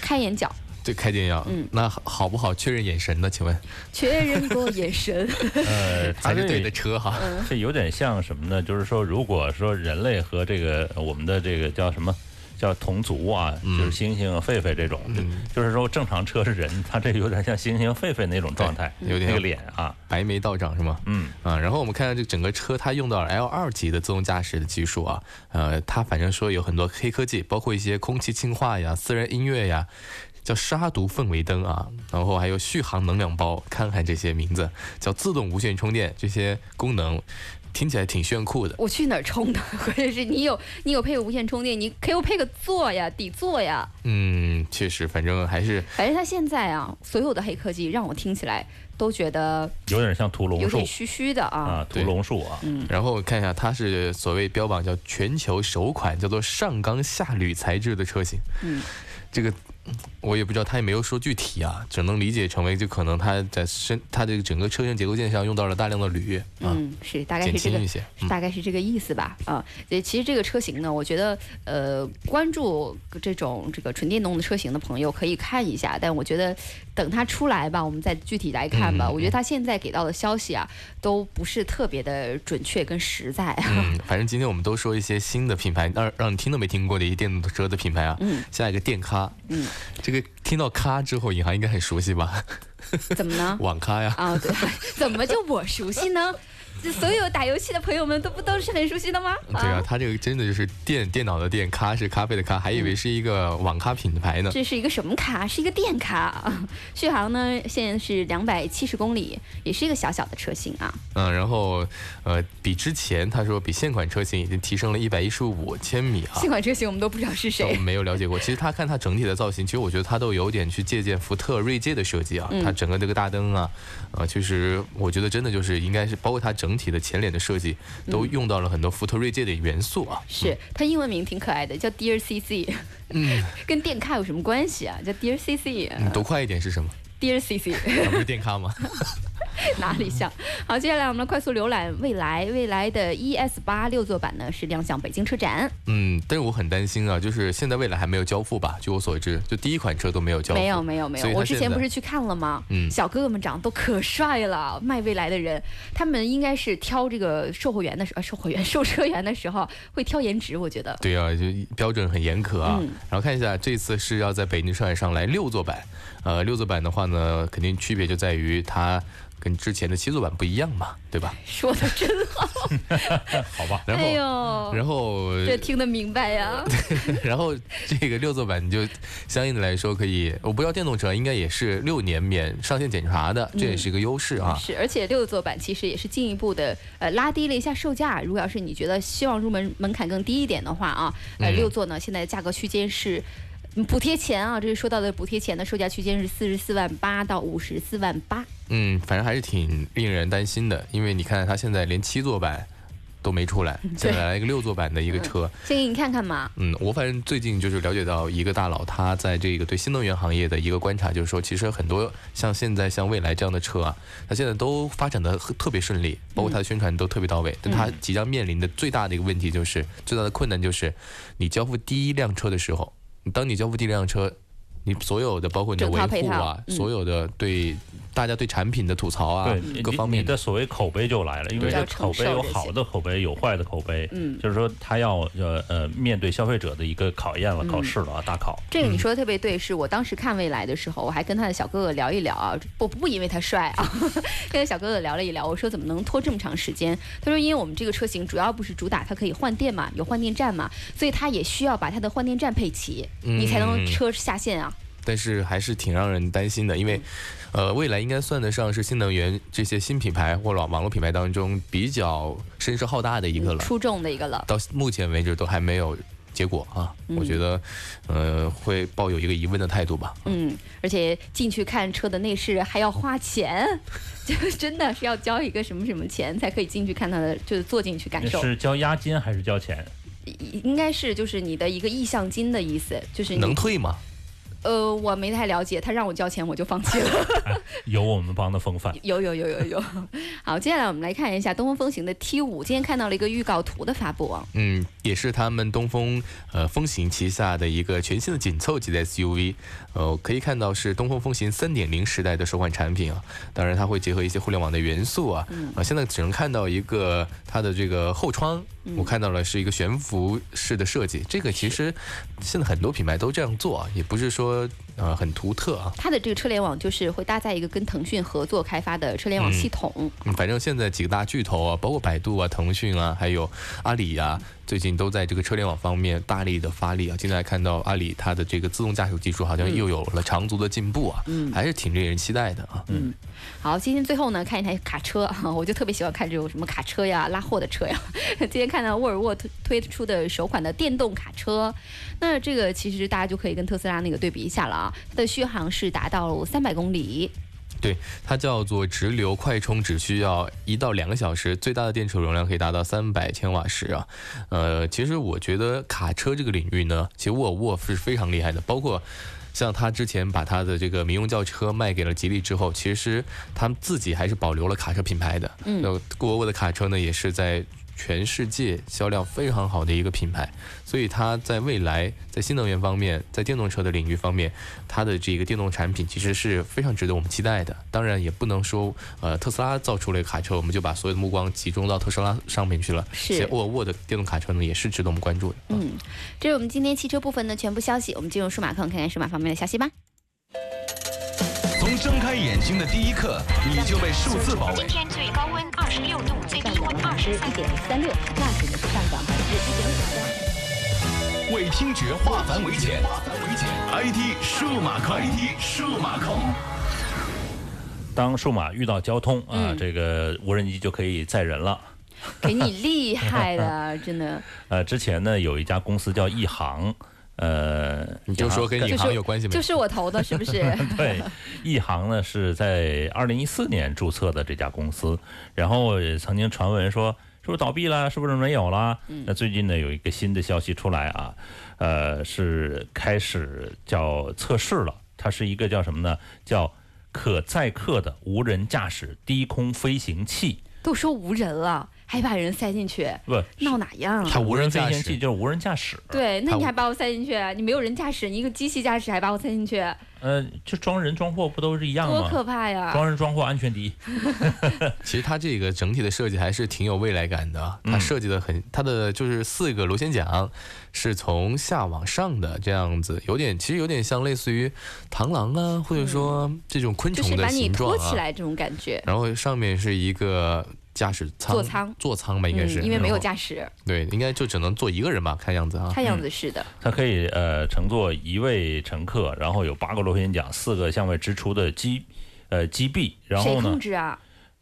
B: 开眼角。
C: 对，开电要，嗯，那好不好？确认眼神呢？请问？
B: 确认过眼神。
A: 呃，
C: 才是对的车哈。
A: 这有点像什么呢？就是说，如果说人类和这个我们的这个叫什么，叫同族啊，就是猩猩、狒狒这种，就是说正常车是人，它这 有点像猩猩、狒狒那种状态，
C: 有点
A: 那个脸啊，
C: 白眉道长是吗？嗯啊。然后我们看看这整个车，它用到了 L 二级的自动驾驶的技术啊，呃，它反正说有很多黑科技，包括一些空气净化呀、私人音乐呀。叫杀毒氛围灯啊，然后还有续航能量包，看看这些名字，叫自动无线充电，这些功能听起来挺炫酷的。
B: 我去哪儿充的？关键是你有你有配个无线充电，你给我配个座呀，底座呀。
C: 嗯，确实，反正还是。
B: 反正它现在啊，所有的黑科技让我听起来都觉得
A: 有点像屠龙术，有
B: 点虚虚的啊。
A: 啊，屠龙术啊。
C: 嗯。然后看一下，它是所谓标榜叫全球首款叫做上钢下铝材质的车型。嗯。这个。我也不知道，他也没有说具体啊，只能理解成为就可能他在身，他这个整个车身结构件上用到了大量的铝
B: 嗯，是大概是这个，大概是这个意思吧啊。其实这个车型呢，我觉得呃，关注这种这个纯电动的车型的朋友可以看一下，但我觉得等他出来吧，我们再具体来看吧。我觉得他现在给到的消息啊，都不是特别的准确跟实在。
C: 嗯，反正今天我们都说一些新的品牌，让让你听都没听过的一些电动车的品牌啊。嗯，下一个电咖。嗯。这个听到“咖”之后，银行应该很熟悉吧？
B: 怎么呢？
C: 网咖呀！
B: 啊，对，怎么就我熟悉呢？所有打游戏的朋友们都不都是很熟悉的吗？
C: 对啊，它这个真的就是电电脑的电，咖是咖啡的咖，还以为是一个网咖品牌呢。
B: 这是一个什么咖？是一个电咖。续航呢，现在是两百七十公里，也是一个小小的车型啊。
C: 嗯，然后呃，比之前他说比现款车型已经提升了一百一十五千米啊。
B: 现款车型我们都不知道是谁，
C: 没有了解过。其实他看它整体的造型，其实我觉得它都有点去借鉴福特锐界的设计啊。它整个这个大灯啊，呃，其实我觉得真的就是应该是包括它整体的前脸的设。计都用到了很多福特锐界的元素啊，
B: 是它英文名挺可爱的，叫 Dear CC，嗯，跟电咖有什么关系啊？叫 Dear CC，
C: 你读快一点是什么
B: ？Dear CC，
C: 不是电咖吗？
B: 哪里像？好，接下来我们来快速浏览未来。未来的 ES 八六座版呢是亮相北京车展。
C: 嗯，但是我很担心啊，就是现在未来还没有交付吧？据我所知，就第一款车都没有交付。
B: 没有，没有，没有。我之前不是去看了吗？嗯，小哥哥们长得都可帅了，卖未来的人，他们应该是挑这个售货员的时候，售货员、售车员的时候会挑颜值，我觉得。
C: 对啊，就标准很严苛啊。然后看一下，这次是要在北京车展上来六座版。呃，六座版的话呢，肯定区别就在于它。跟之前的七座版不一样嘛，对吧？
B: 说的真好，
A: 好吧。
C: 然后，然后
B: 这听得明白呀。
C: 然后这个六座版就相应的来说可以，我不要电动车，应该也是六年免上线检查的，这也是一个优势啊。
B: 是，而且六座版其实也是进一步的呃拉低了一下售价。如果要是你觉得希望入门门槛更低一点的话啊，呃六座呢现在价格区间是。补贴前啊，这是说到的补贴前的售价区间是四十四万八到五十四万八。
C: 嗯，反正还是挺令人担心的，因为你看它现在连七座版都没出来，现在来了一个六座版的一个车。
B: 先给你看看嘛。
C: 嗯，我反正最近就是了解到一个大佬，他在这个对新能源行业的一个观察，就是说，其实很多像现在像蔚来这样的车啊，它现在都发展的特别顺利，包括它的宣传都特别到位。但它即将面临的最大的一个问题就是，最大的困难就是，你交付第一辆车的时候，当你交付第一辆车。你所有的包括你的维护啊，所有的对大家对产品的吐槽啊，各方面
A: 你的所谓口碑就来了，因为这口碑有好的口碑，有坏的口碑，嗯，就是说他要呃呃面对消费者的一个考验了，考试了啊，大考。
B: 这个你说的特别对，是我当时看未来的时候，我还跟他的小哥哥聊一聊啊，不不因为他帅啊，跟小哥哥聊了一聊，我说怎么能拖这么长时间？他说因为我们这个车型主要不是主打它可以换电嘛，有换电站嘛，所以它也需要把它的换电站配齐，你才能车下线啊。
C: 但是还是挺让人担心的，因为，呃，未来应该算得上是新能源这些新品牌或者网络品牌当中比较声势浩大的一个了，
B: 出众的一个了。
C: 到目前为止都还没有结果啊，我觉得，呃，会抱有一个疑问的态度吧。
B: 嗯，而且进去看车的内饰还要花钱，就真的是要交一个什么什么钱才可以进去看它的，就是坐进去感受。
A: 是交押金还是交钱？
B: 应该是就是你的一个意向金的意思，就是
C: 能退吗？
B: 呃，我没太了解，他让我交钱，我就放弃了。
A: 有我们帮的风范。
B: 有有有有有。好，接下来我们来看一下东风风行的 T 五，今天看到了一个预告图的发布啊。
C: 嗯，也是他们东风呃风行旗下的一个全新的紧凑级的 SUV，呃，可以看到是东风风行三点零时代的首款产品啊。当然，它会结合一些互联网的元素啊。啊，现在只能看到一个它的这个后窗。我看到了是一个悬浮式的设计，这个其实现在很多品牌都这样做啊，也不是说 would. 呃很独特啊。
B: 它的这个车联网就是会搭载一个跟腾讯合作开发的车联网系统。
C: 嗯，反正现在几个大巨头啊，包括百度啊、腾讯啊，还有阿里呀。最近都在这个车联网方面大力的发力啊！现在看到阿里它的这个自动驾驶技术好像又有了长足的进步啊，嗯，还是挺令人期待的啊。
B: 嗯，好，今天最后呢，看一台卡车啊，我就特别喜欢看这种什么卡车呀、拉货的车呀。今天看到沃尔沃推推出的首款的电动卡车，那这个其实大家就可以跟特斯拉那个对比一下了啊，它的续航是达到了三百公里。
C: 对，它叫做直流快充，只需要一到两个小时，最大的电池容量可以达到三百千瓦时啊。呃，其实我觉得卡车这个领域呢，其实沃尔沃是非常厉害的。包括像他之前把他的这个民用轿车卖给了吉利之后，其实他们自己还是保留了卡车品牌的。嗯，沃尔沃的卡车呢，也是在。全世界销量非常好的一个品牌，所以它在未来在新能源方面，在电动车的领域方面，它的这个电动产品其实是非常值得我们期待的。当然，也不能说呃特斯拉造出了一个卡车，我们就把所有的目光集中到特斯拉上面去了。
B: 是
C: 沃尔沃的电动卡车呢，也是值得我们关注的。
B: 嗯，这是我们今天汽车部分的全部消息。我们进入数码课，看看数码方面的消息吧。
E: 从睁开眼睛的第一刻，你就被数字包围。
F: 今天最高温二十六度，最低温二十一点三六，
B: 那指的是上涨百分之一点
E: 五。为听觉化繁为简，IT 数码控，IT 数码控。
A: 当数码遇到交通啊，这个无人机就可以载人了。
B: 给你厉害的，真的。
A: 呃，之前呢，有一家公司叫亿航。呃，
C: 你就说跟银行有关系吗？
B: 就是我投的，是不是？
A: 对，亿航呢是在二零一四年注册的这家公司，然后曾经传闻说是不是倒闭了，是不是没有了？那最近呢有一个新的消息出来啊，呃，是开始叫测试了，它是一个叫什么呢？叫可载客的无人驾驶低空飞行器。
B: 都说无人了。还把人塞进去，
A: 不
B: 闹哪样？
A: 它无人飞行器就是无人驾驶。
B: 对，那你还把我塞进去？你没有人驾驶，你一个机器驾驶还把我塞进去？
A: 呃，就装人装货不都是一样吗？
B: 多可怕呀！
A: 装人装货安全第一。
C: 其实它这个整体的设计还是挺有未来感的。它设计的很，它的就是四个螺旋桨是从下往上的这样子，有点其实有点像类似于螳螂啊，或者说这种昆虫的形状啊。
B: 托起来这种感觉。
C: 然后上面是一个。驾驶舱
B: 座舱
C: 座舱吧，应该是
B: 因为没有驾驶，
C: 对，应该就只能坐一个人吧，看样子啊，
B: 看样子是的。
A: 它可以呃乘坐一位乘客，然后有八个螺旋桨，四个向外支出的机呃机臂，然后
B: 呢？谁控制啊？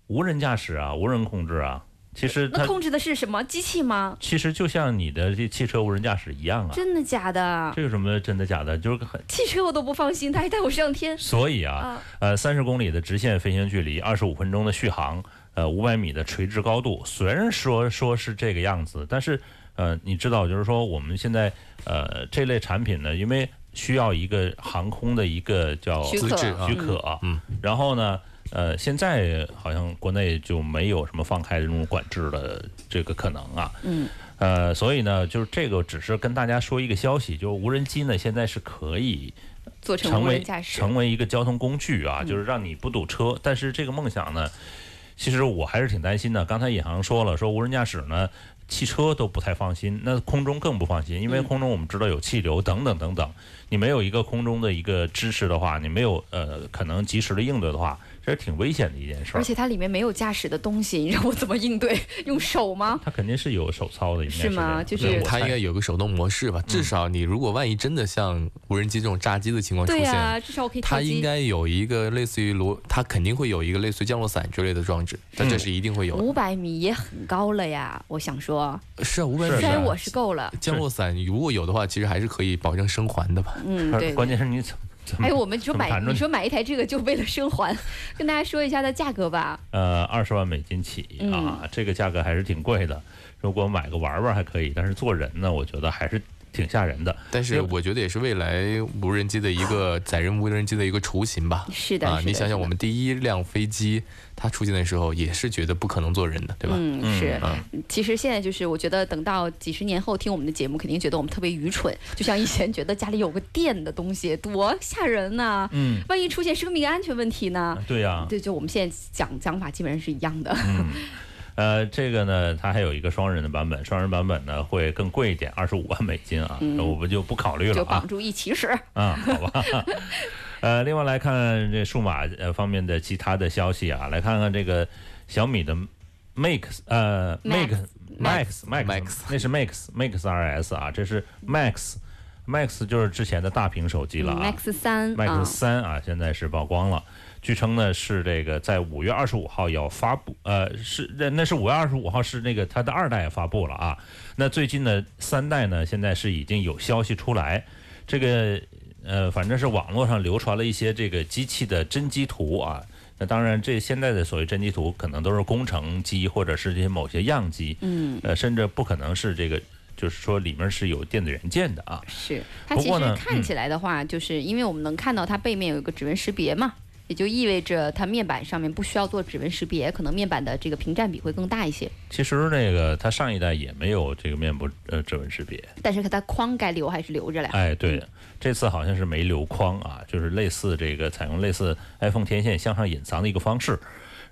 A: 无人驾驶啊，无人控制啊。其实
B: 那控制的是什么机器吗？
A: 其实就像你的这汽车无人驾驶一样啊。
B: 真的假的？
A: 这有什么真的假的？就是很
B: 汽车我都不放心，它还带我上天。
A: 所以啊，呃，三十公里的直线飞行距离，二十五分钟的续航。呃五百米的垂直高度。虽然说说是这个样子，但是呃，你知道，就是说我们现在呃这类产品呢，因为需要一个航空的一个叫
B: 许可
C: 资质啊
A: 许可，
C: 嗯，
A: 然后呢，呃，现在好像国内就没有什么放开这种管制的这个可能啊，
B: 嗯，
A: 呃，所以呢，就是这个只是跟大家说一个消息，就是无人机呢现在是可以
B: 做成无人驾驶，
A: 成为一个交通工具啊，
B: 嗯
A: 就是让你不堵车。但是这个梦想呢，其实我还是挺担心的。刚才尹航说了，说无人驾驶呢，汽车都不太放心，那空中更不放心，因为
B: 嗯
A: 空中我们知道有气流等等等等，你没有一个空中的一个支持的话，你没有呃可能及时的应对的话，这是挺危险的一件事儿。
B: 而且它里面没有驾驶的东西，你让我怎么应对？用手吗？
A: 它肯定是有手操的，应该
B: 是吗就是
C: 它应该有个手动模式吧？至少你如果万一真的像无人机这种炸机的情况出现，
B: 对呀、至少我可以。
C: 它应该有一个类似于螺，它肯定会有一个类似于降落伞之类的装置，但这是一定会有的。
B: 五百米也很高了呀，我想说，
C: 是啊，五百米啊
B: 虽然我是够了，
C: 降落伞如果有的话，其实还是可以保证生还的吧？
B: 嗯，对。
A: 关键是你
B: 哎，我们说买，你说买一台这个就为了生还，跟大家说一下它价格吧。
A: 呃，二十万美金起
B: 嗯
A: 啊，这个价格还是挺贵的。如果买个玩玩还可以，但是做人呢，我觉得还是挺吓人的。
C: 但是我觉得也是未来无人机的一个 载人无人机的一个雏形吧。
B: 是的，
C: 啊，你想想，我们第一辆飞机它出现的时候，也是觉得不可能做人的，对吧？
B: 嗯，是。
C: 嗯
B: 其实现在就是，我觉得等到几十年后听我们的节目，肯定觉得我们特别愚蠢。就像以前觉得家里有个电的东西多吓人呐、
A: 嗯，
B: 万一出现生命安全问题呢？
A: 对呀、
B: 对，就我们现在讲讲法基本上是一样的。
A: 嗯，呃，这个呢，它还有一个双人的版本，双人版本呢会更贵一点，二十五万美金啊，
B: 嗯
A: 我们就不考虑了啊
B: 就绑。住一起使。
A: 啊，好吧。呃，另外来看这数码呃方面的其他的消息啊，来看看这个小米的 Max 呃
B: Max
A: Max Max 那是 Max Max RS 啊，这是 Max Max 就是之前的大屏手机了啊。
B: Max 三
A: Max
B: 啊，
A: 三啊，现在是曝光了。据称呢是这个在五月二十五号要发布，呃，是那那是五月二十五号是那个它的二代发布了啊。那最近的三代呢，现在是已经有消息出来，这个呃，反正是网络上流传了一些这个机器的真机图啊。那当然，这现在的所谓真机图可能都是工程机或者是这些某些样机，
B: 嗯，
A: 呃，甚至不可能是这个，就是说里面是有电子元件的啊。
B: 是它其实看起来的话，就是因为我们能看到它背面有一个指纹识别嘛。也就意味着它面板上面不需要做指纹识别，可能面板的这个屏占比会更大一些。
A: 其实那个它上一代也没有这个面部呃指纹识别，
B: 但是它框该留还是留着了呀。
A: 哎，对，这次好像是没留框啊，就是类似这个采用类似 iPhone 天线向上隐藏的一个方式。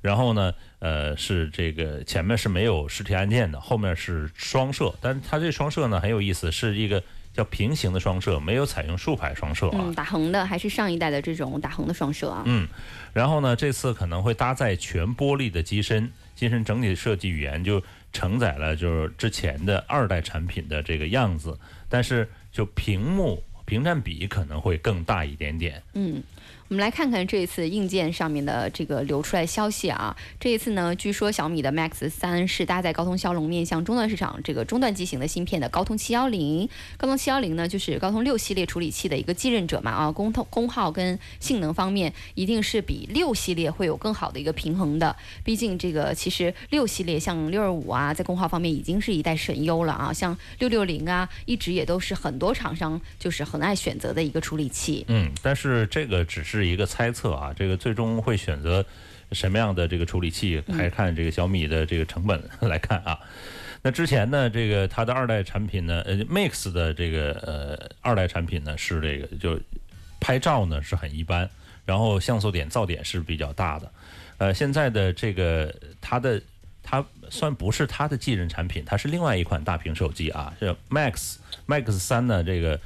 A: 然后呢，呃，是这个前面是没有实体按键的，后面是双摄，但是它这双摄呢很有意思，是一个叫平行的双摄，没有采用竖排双摄啊。
B: 嗯，打横的还是上一代的这种打横的双摄啊。
A: 嗯，然后呢，这次可能会搭载全玻璃的机身，机身整体设计语言就承载了就是之前的二代产品的这个样子，但是就屏幕屏占比可能会更大一点点。
B: 嗯，我们来看看这一次硬件上面的这个流出来消息啊。这一次呢，据说小米的 Max 三是搭载高通骁龙面向中端市场这个中段机型的芯片的高通七幺零。高通七幺零呢，就是高通六系列处理器的一个继任者嘛啊，功通功耗跟性能方面一定是比六系列会有更好的一个平衡的。毕竟这个其实六系列像六二五啊，在功耗方面已经是一代神优了啊，像六六零啊，一直也都是很多厂商就是很爱选择的一个处理器。
A: 嗯，但是这个只是一个猜测啊，这个最终会选择什么样的这个处理器，还是看这个小米的这个成本来看啊。那之前呢，这个它的二代产品呢，呃，Mix 的这个呃二代产品呢是这个就拍照呢是很一般，然后像素点噪点是比较大的。呃，现在的这个它的它算不是它的继任产品，它是另外一款大屏手机啊，是 Max Max 三呢这个。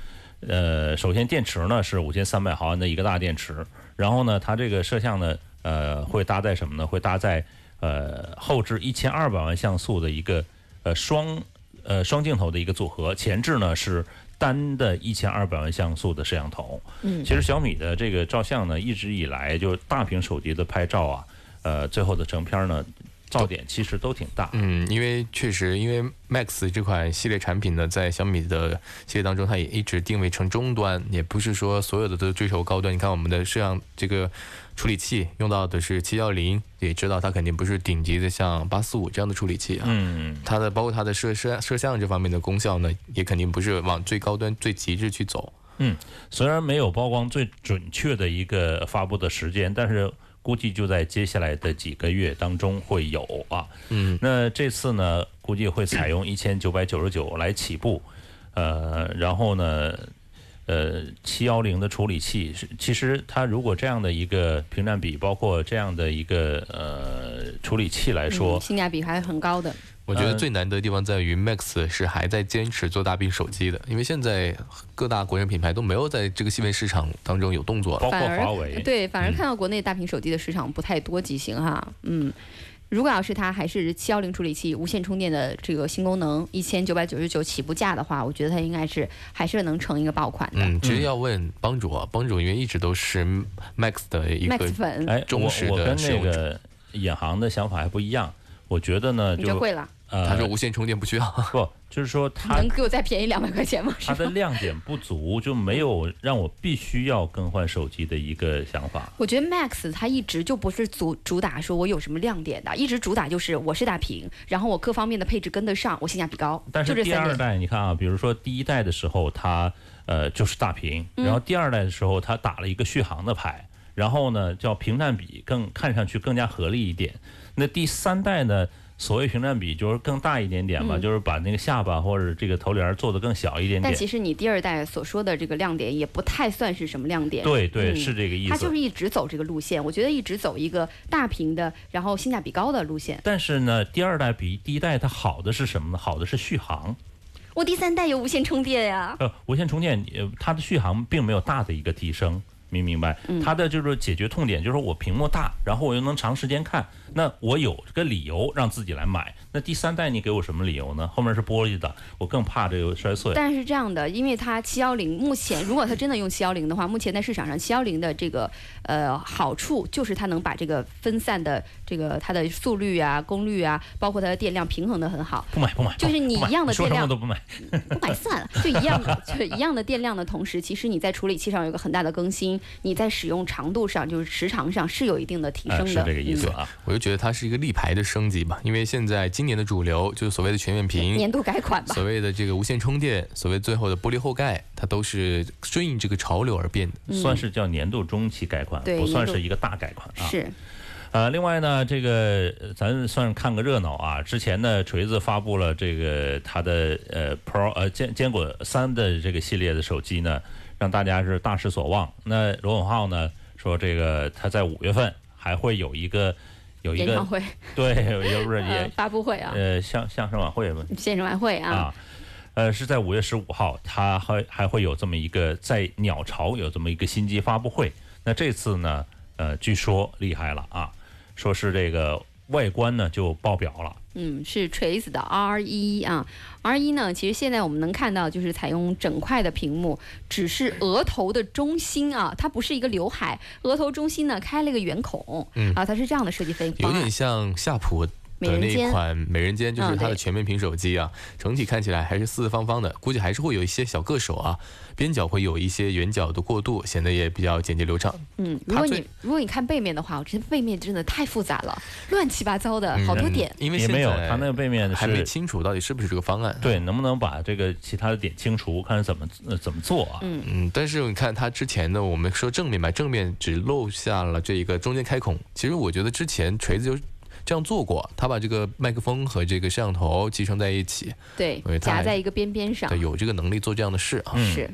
A: 呃，首先电池呢是五千三百毫安的一个大电池，然后呢，它这个摄像呢，呃，会搭载什么呢？会搭载呃后置一千二百万像素的一个呃双呃双镜头的一个组合，前置呢是单的一千二百万像素的摄像头。
B: 嗯
A: 其实小米的这个照相呢，一直以来就大屏手机的拍照啊，呃，最后的成片呢。噪点其实都挺大。
C: 嗯，因为确实，因为 Max 这款系列产品呢，在小米的系列当中，它也一直定位成中端，也不是说所有的都追求高端。你看我们的摄像这个处理器用到的是七幺零，也知道它肯定不是顶级的像八四五这样的处理器啊。
A: 嗯，
C: 它的包括它的摄摄摄像这方面的功效呢，也肯定不是往最高端、最极致去走。
A: 嗯，虽然没有曝光最准确的一个发布的时间，但是估计就在接下来的几个月当中会有啊。
C: 嗯，
A: 那这次呢，估计会采用一千九百九十九来起步，呃，然后呢，呃，七幺零的处理器是，其实它如果这样的一个屏占比，包括这样的一个呃处理器来说，
B: 嗯性价比还是很高的。
C: 我觉得
A: 嗯
C: 最难得的地方在于 Max 是还在坚持做大屏手机的，因为现在各大国产品牌都没有在这个细分市场当中有动作了。
A: 包括
B: 反而
A: 华为，
B: 对，反而
C: 嗯
B: 看到国内大屏手机的市场不太多机型哈，嗯。如果要是它还是七幺零处理器无线充电的这个新功能，一千九百九十九起步价的话，我觉得它应该是还是能成一个爆款的。
C: 嗯，其实要问帮主啊，帮主因为一直都是 Max 的一个
B: Max 粉，
A: 哎，
C: 忠实
A: 我我跟那个引航的想法还不一样，我觉得呢，就
B: 会了，
A: 呃，
C: 他说无线充电不需要。
A: 不，就是说他
B: 能给我再便宜两百块钱吗？是
A: 它的亮点不足，就没有让我必须要更换手机的一个想法。
B: 我觉得 Max 它一直就不是主主打说我有什么亮点的，一直主打就是我是大屏，然后我各方面的配置跟得上，我性价比高，
A: 但
B: 是。
A: 第二代，你看啊，比如说第一代的时候，它呃就是大屏，
B: 嗯
A: 然后第二代的时候，它打了一个续航的牌，然后呢叫屏占比更看上去更加合理一点。那第三代呢？所谓屏占比就是更大一点点嘛，就是把那个下巴或者这个头帘做得更小一点点。
B: 但其实你第二代所说的这个亮点也不太算是什么亮点。
A: 对对，
B: 嗯
A: 是这个意思
B: 它就是。一直走这个路线，我觉得一直走一个大屏的，然后性价比高的路线。
A: 但是呢，第二代比第一代它好的是什么呢？好的是续航。
B: 我第三代有无线充电呀，
A: 呃，无线充电，呃，它的续航并没有大的一个提升，明明白？
B: 嗯
A: 它的就是解决痛点，就是我屏幕大，然后我又能长时间看，那我有这个理由让自己来买。那第三代你给我什么理由呢？后面是玻璃的，我更怕这个摔碎。
B: 但是这样的，因为它七幺零目前如果它真的用七幺零的话，目前在市场上七幺零的这个呃好处就是它能把这个分散的这个它的速率啊、功率啊，包括它的电量平衡的很好。
A: 不买不买，
B: 就是你一样的电量
A: 都不买。
B: 不买算了，就一样的，就一样的电量的同时，其实你在处理器上有个很大的更新，你在使用长度上，就是时长上是有一定的提
A: 哎，
B: 升的。
A: 是这个意思
B: 嗯
A: 啊。
C: 我就觉得它是一个立牌的升级吧，因为现在今年的主流就是所谓的全面屏，
B: 年度改款吧
C: 所。谓的这个无线充电，所谓最后的玻璃后盖，它都是顺应这个潮流而变的。
A: 算是叫年度中期改款，不算是一个大改款啊。
B: 是，
A: 呃，另外呢，这个呃咱算是看个热闹啊。之前呢，锤子发布了这个它的呃 Pro 呃坚坚果三的这个系列的手机呢，让大家是大失所望。那罗永浩呢说，这个他在五月份还会有一个有一个
B: 演唱会、
A: 对，也不是
B: 呃
A: 也
B: 发布会啊，
A: 呃相相声晚会嘛
B: 相声晚会啊，
A: 啊。呃，是在五月十五号，他还还会有这么一个在鸟巢有这么一个新机发布会。那这次呢，呃，据说厉害了啊，说是这个外观呢就爆表了。
B: 嗯，是锤子的 R 一啊，R 一呢，其实现在我们能看到就是采用整块的屏幕，只是额头的中心啊，它不是一个刘海，额头中心呢开了一个圆孔，
C: 嗯
B: 啊，它是这样的设计飞
C: 有点。像夏普的那一款美人尖，就是它的全面屏手机啊，整体看起来还是四四方方的，估计还是会有一些小硌手啊，边角会有一些圆角的过渡，显得也比较简洁流畅。
B: 嗯，如果你如果你看背面的话，我觉得背面真的太复杂了，乱七八糟的，好多
C: 嗯
B: 点。
C: 因为
A: 没有，
C: 在
A: 它那个背面
C: 还没清楚到底是不是这个方案。
A: 对，能不能把这个其他的点清除，看怎么呃怎么做啊？
B: 嗯
C: 嗯，但是你看它之前呢，我们说正面吧，正面只露下了这一个中间开孔。其实我觉得之前锤子就这样做过，他把这个麦克风和这个摄像头集成在一起，
B: 对夹在一个边边上
C: 对，，有这个能力做这样的事啊。
A: 嗯
B: 是，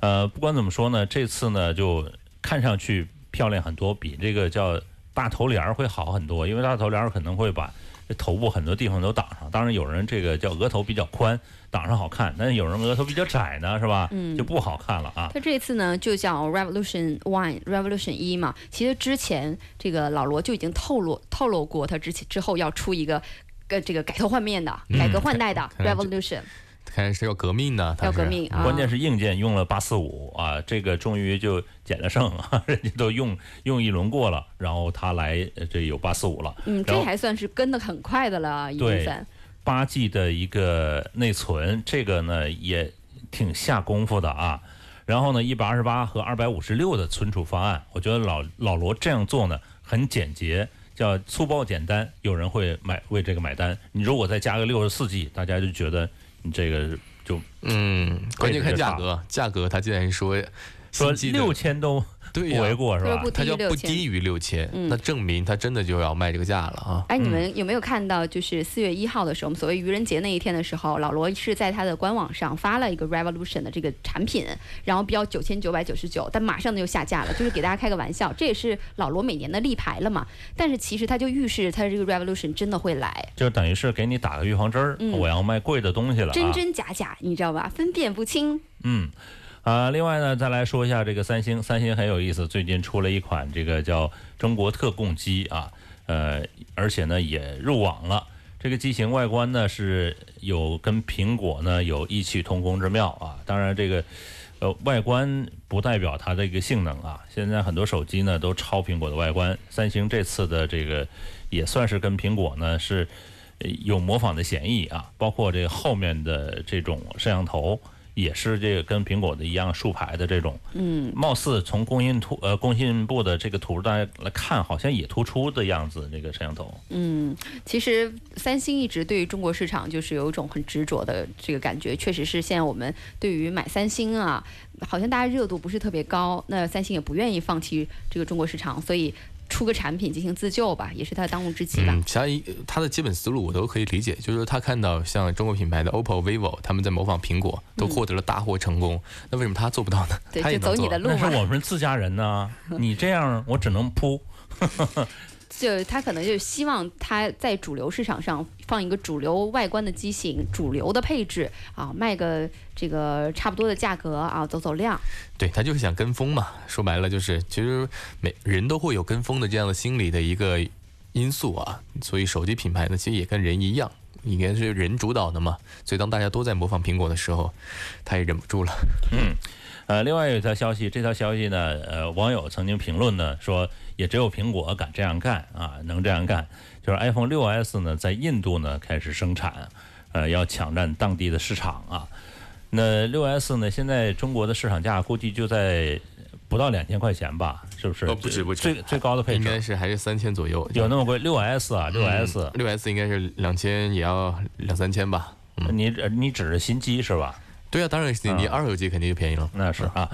A: 呃，不管怎么说呢，这次呢就看上去漂亮很多，比这个叫大头帘儿会好很多，因为大头帘儿可能会把这头部很多地方都挡上。当然，有人这个叫额头比较宽，挡上好看，但是有人额头比较窄呢，是吧？
B: 嗯
A: 就不好看了啊。
B: 它这次呢就叫 Revolution One、Revolution 一嘛。其实之前这个老罗就已经透露透露过，他之前之后要出一个。呃这个改头换面的、改革换代的 Revolution，
C: 看来是要革命呢，
B: 要革命啊！
A: 关键是硬件用了八四五啊，这个终于就捡了剩啊，人家都用用一轮过了，然后他来呃这有八四五了，
B: 嗯，这还算是跟的很快的了，一
A: 对
B: 零三。
A: 八 G 的一个内存，这个呢也挺下功夫的啊。然后呢，一百二十八和二百五十六的存储方案，我觉得老老罗这样做呢很简洁，叫粗暴简单，有人会买为这个买单。你如果再加个六十四 G，大家就觉得你这个就
C: 嗯，关键看价格，价格他既然说
A: 说六千都
C: 对呀
A: 不为过是吧
B: 说？不低于
C: 它叫不
B: 6000
C: 低于六千，
B: 嗯
C: 那证明它真的就要卖这个价了啊。
B: 哎，你们有没有看到，就是四月一号的时候，我们所谓愚人节那一天的时候，老罗是在他的官网上发了一个 Revolution 的这个产品，然后标九千九百九十九，但马上呢又下架了，就是给大家开个玩笑，这也是老罗每年的立牌了嘛。但是其实他就预示他这个 Revolution 真的会来，
A: 就等于是给你打个预防针儿，
B: 嗯
A: 我要卖贵的东西了啊。
B: 真真假假，你知道吧？分辨不清。
A: 嗯，啊、另外呢，再来说一下这个三星，三星很有意思，最近出了一款这个叫中国特供机啊，呃，而且呢也入网了。这个机型外观呢是有跟苹果呢有异曲同工之妙啊，当然这个呃外观不代表它的一个性能啊。现在很多手机呢都抄苹果的外观，三星这次的这个也算是跟苹果呢是有模仿的嫌疑啊，包括这后面的这种摄像头。也是这个跟苹果的一样竖排的这种，
B: 嗯，
A: 貌似从工信图呃工信部的这个图大家来看，好像也突出的样子。这个摄像头，
B: 嗯，其实三星一直对于中国市场就是有一种很执着的这个感觉，确实是现在我们对于买三星啊，好像大家热度不是特别高，那三星也不愿意放弃这个中国市场，所以出个产品进行自救吧，也是他的当务之急吧。
C: 嗯，其他一他的基本思路我都可以理解，就是说他看到像中国品牌的 OPPO、vivo 他们在模仿苹果，都获得了大获成功，那为什么他做不到呢？
B: 对，就走你的。路嘛。
A: 那是我们自家人呢，你这样我只能扑。
B: 就他可能就希望他在主流市场上放一个主流外观的机型，主流的配置啊，卖个这个差不多的价格啊，走走量。
C: 对他就是想跟风嘛，说白了就是，其实每人都会有跟风的这样的心理的一个因素啊，所以手机品牌呢，其实也跟人一样，应该是人主导的嘛，所以当大家都在模仿苹果的时候，他也忍不住了。
A: 呃，另外有一条消息，这条消息呢，呃，网友曾经评论呢说，也只有苹果敢这样干啊，能这样干，就是 iPhone 6s 呢在印度呢开始生产，呃，要抢占当地的市场啊。那 6s 呢，现在中国的市场价估计就在不到两千块钱吧，是不是？
C: 哦不止不止
A: 最最高的配置
C: 应该是还是三千左右，
A: 有那么贵？6s 啊，6s，、
C: 六 S 应该是两千，也要两三千吧。
A: 你你指着新机是吧？
C: 对啊，当然是你
A: 啊
C: 二手机肯定就便宜了。
A: 那是啊，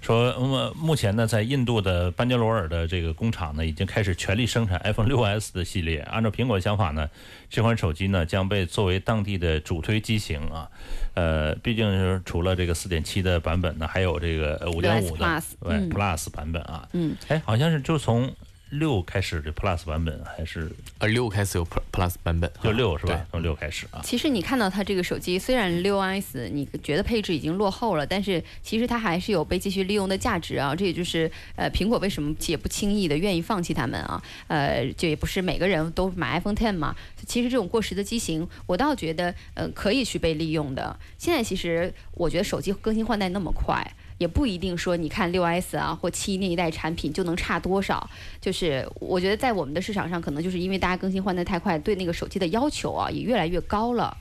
A: 说目目前呢，在印度的班加罗尔的这个工厂呢，已经开始全力生产 iPhone 6s 的系列。按照苹果的想法呢，这款手机呢将被作为当地的主推机型啊。呃，毕竟是除了这个4.7的版本呢，还有这个5.5
B: 6S
A: 的对
B: 嗯
A: Plus 版本啊。
B: 嗯，
A: 哎，好像是就从六开始的 Plus 版本，还是
C: 呃，六开始有 Plus Plus 版本，
A: 就六是吧？从六开始啊。
B: 其实你看到它这个手机，虽然六 S 你觉得配置已经落后了，但是其实它还是有被继续利用的价值啊。这也就是呃苹果为什么也不轻易的愿意放弃它们啊。呃，就也不是每个人都买 iPhone Ten 嘛。其实这种过时的机型，我倒觉得呃可以去被利用的。现在其实我觉得手机更新换代那么快。也不一定说，你看六 S 啊或七那一代产品就能差多少。就是我觉得在我们的市场上，可能就是因为大家更新换代太快，对那个手机的要求啊也越来越高了。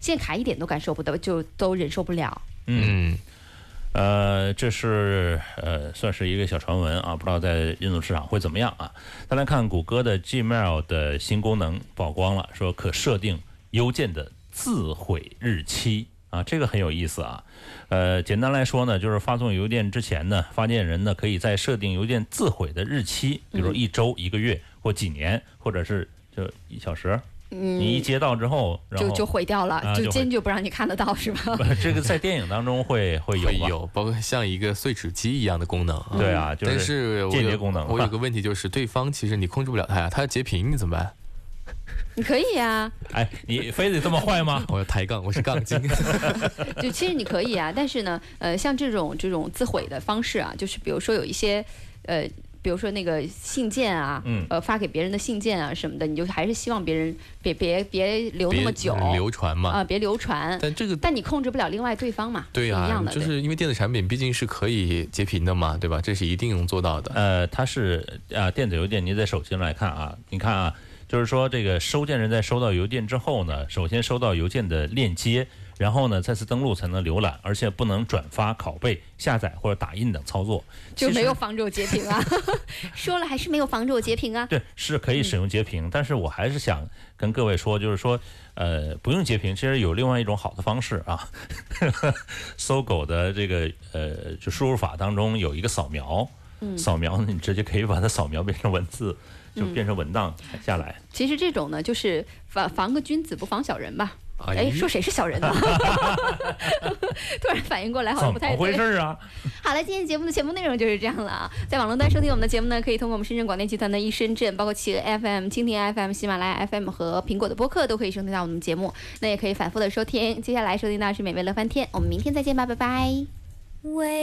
B: 现在卡一点都感受不到，就都忍受不了。
C: 嗯，
A: 呃，这是呃，算是一个小传闻啊，不知道在印度市场会怎么样啊。再来看谷歌的 Gmail 的新功能曝光了，说可设定邮件的自毁日期啊，这个很有意思啊。呃，简单来说呢，就是发送邮件之前呢，发件人呢可以在设定邮件自毁的日期，比如一周、一个月或几年，或者是就一小时。你一接到之后，然后
B: 就就毁掉了，就
A: 啊就
B: 坚决不让你看得到，是吧？
A: 这个在电影当中会会有吧？
C: 会有，包括像一个碎纸机一样的功能啊。
A: 对啊，就
C: 但
A: 是间谍功能
C: 我有 个问题就是，对方其实你控制不了他呀，他要截屏你怎么办？
B: 你可以啊，
A: 哎，你非得这么坏吗？
C: 我要抬杠，我是杠精。
B: 就其实你可以啊，但是呢，呃，像这种这种自毁的方式啊，就是比如说有一些呃。比如说那个信件啊，
A: 嗯
B: 呃，发给别人的信件啊什么的，你就还是希望别人别别别留那么久
C: 流传嘛。
B: 啊、别流传。
C: 但这个
B: 但你控制不了另外对方嘛，
C: 对呀、
B: 是一样的，
C: 就是因为电子产品毕竟是可以截屏的嘛，对吧？这是一定能做到的。
A: 呃，它是啊，电子邮件，你在手机上来看啊，你看啊，就是说这个收件人在收到邮件之后呢，首先收到邮件的链接，然后呢再次登录才能浏览，而且不能转发、拷贝、下载或者打印等操作。
B: 就没有防止我截屏啊。说了还是没有防止我截屏啊。
A: 对，是可以使用截屏，但是我还是想跟各位说，就是说，呃，不用截屏，其实有另外一种好的方式啊。搜狗的这个呃，就输入法当中有一个扫描，扫描你直接可以把它扫描变成文字，就变成文档下来。
B: 其实这种呢，就是防防个君子不防小人吧。
C: 哎
B: 哎，说谁是小人呢？突然反应过来，好像不
A: 怎么回。事啊？
B: 好了，今天节目的全部内容就是这样了啊。在网络端收听我们的节目呢，可以通过我们深圳广电集团的一深圳，包括企鹅 FM、蜻蜓 FM、喜马拉雅 FM 和苹果的播客都可以收听到我们的节目。那也可以反复的收听。接下来收听到的是美味乐翻天，我们明天再见吧，拜拜。
G: 为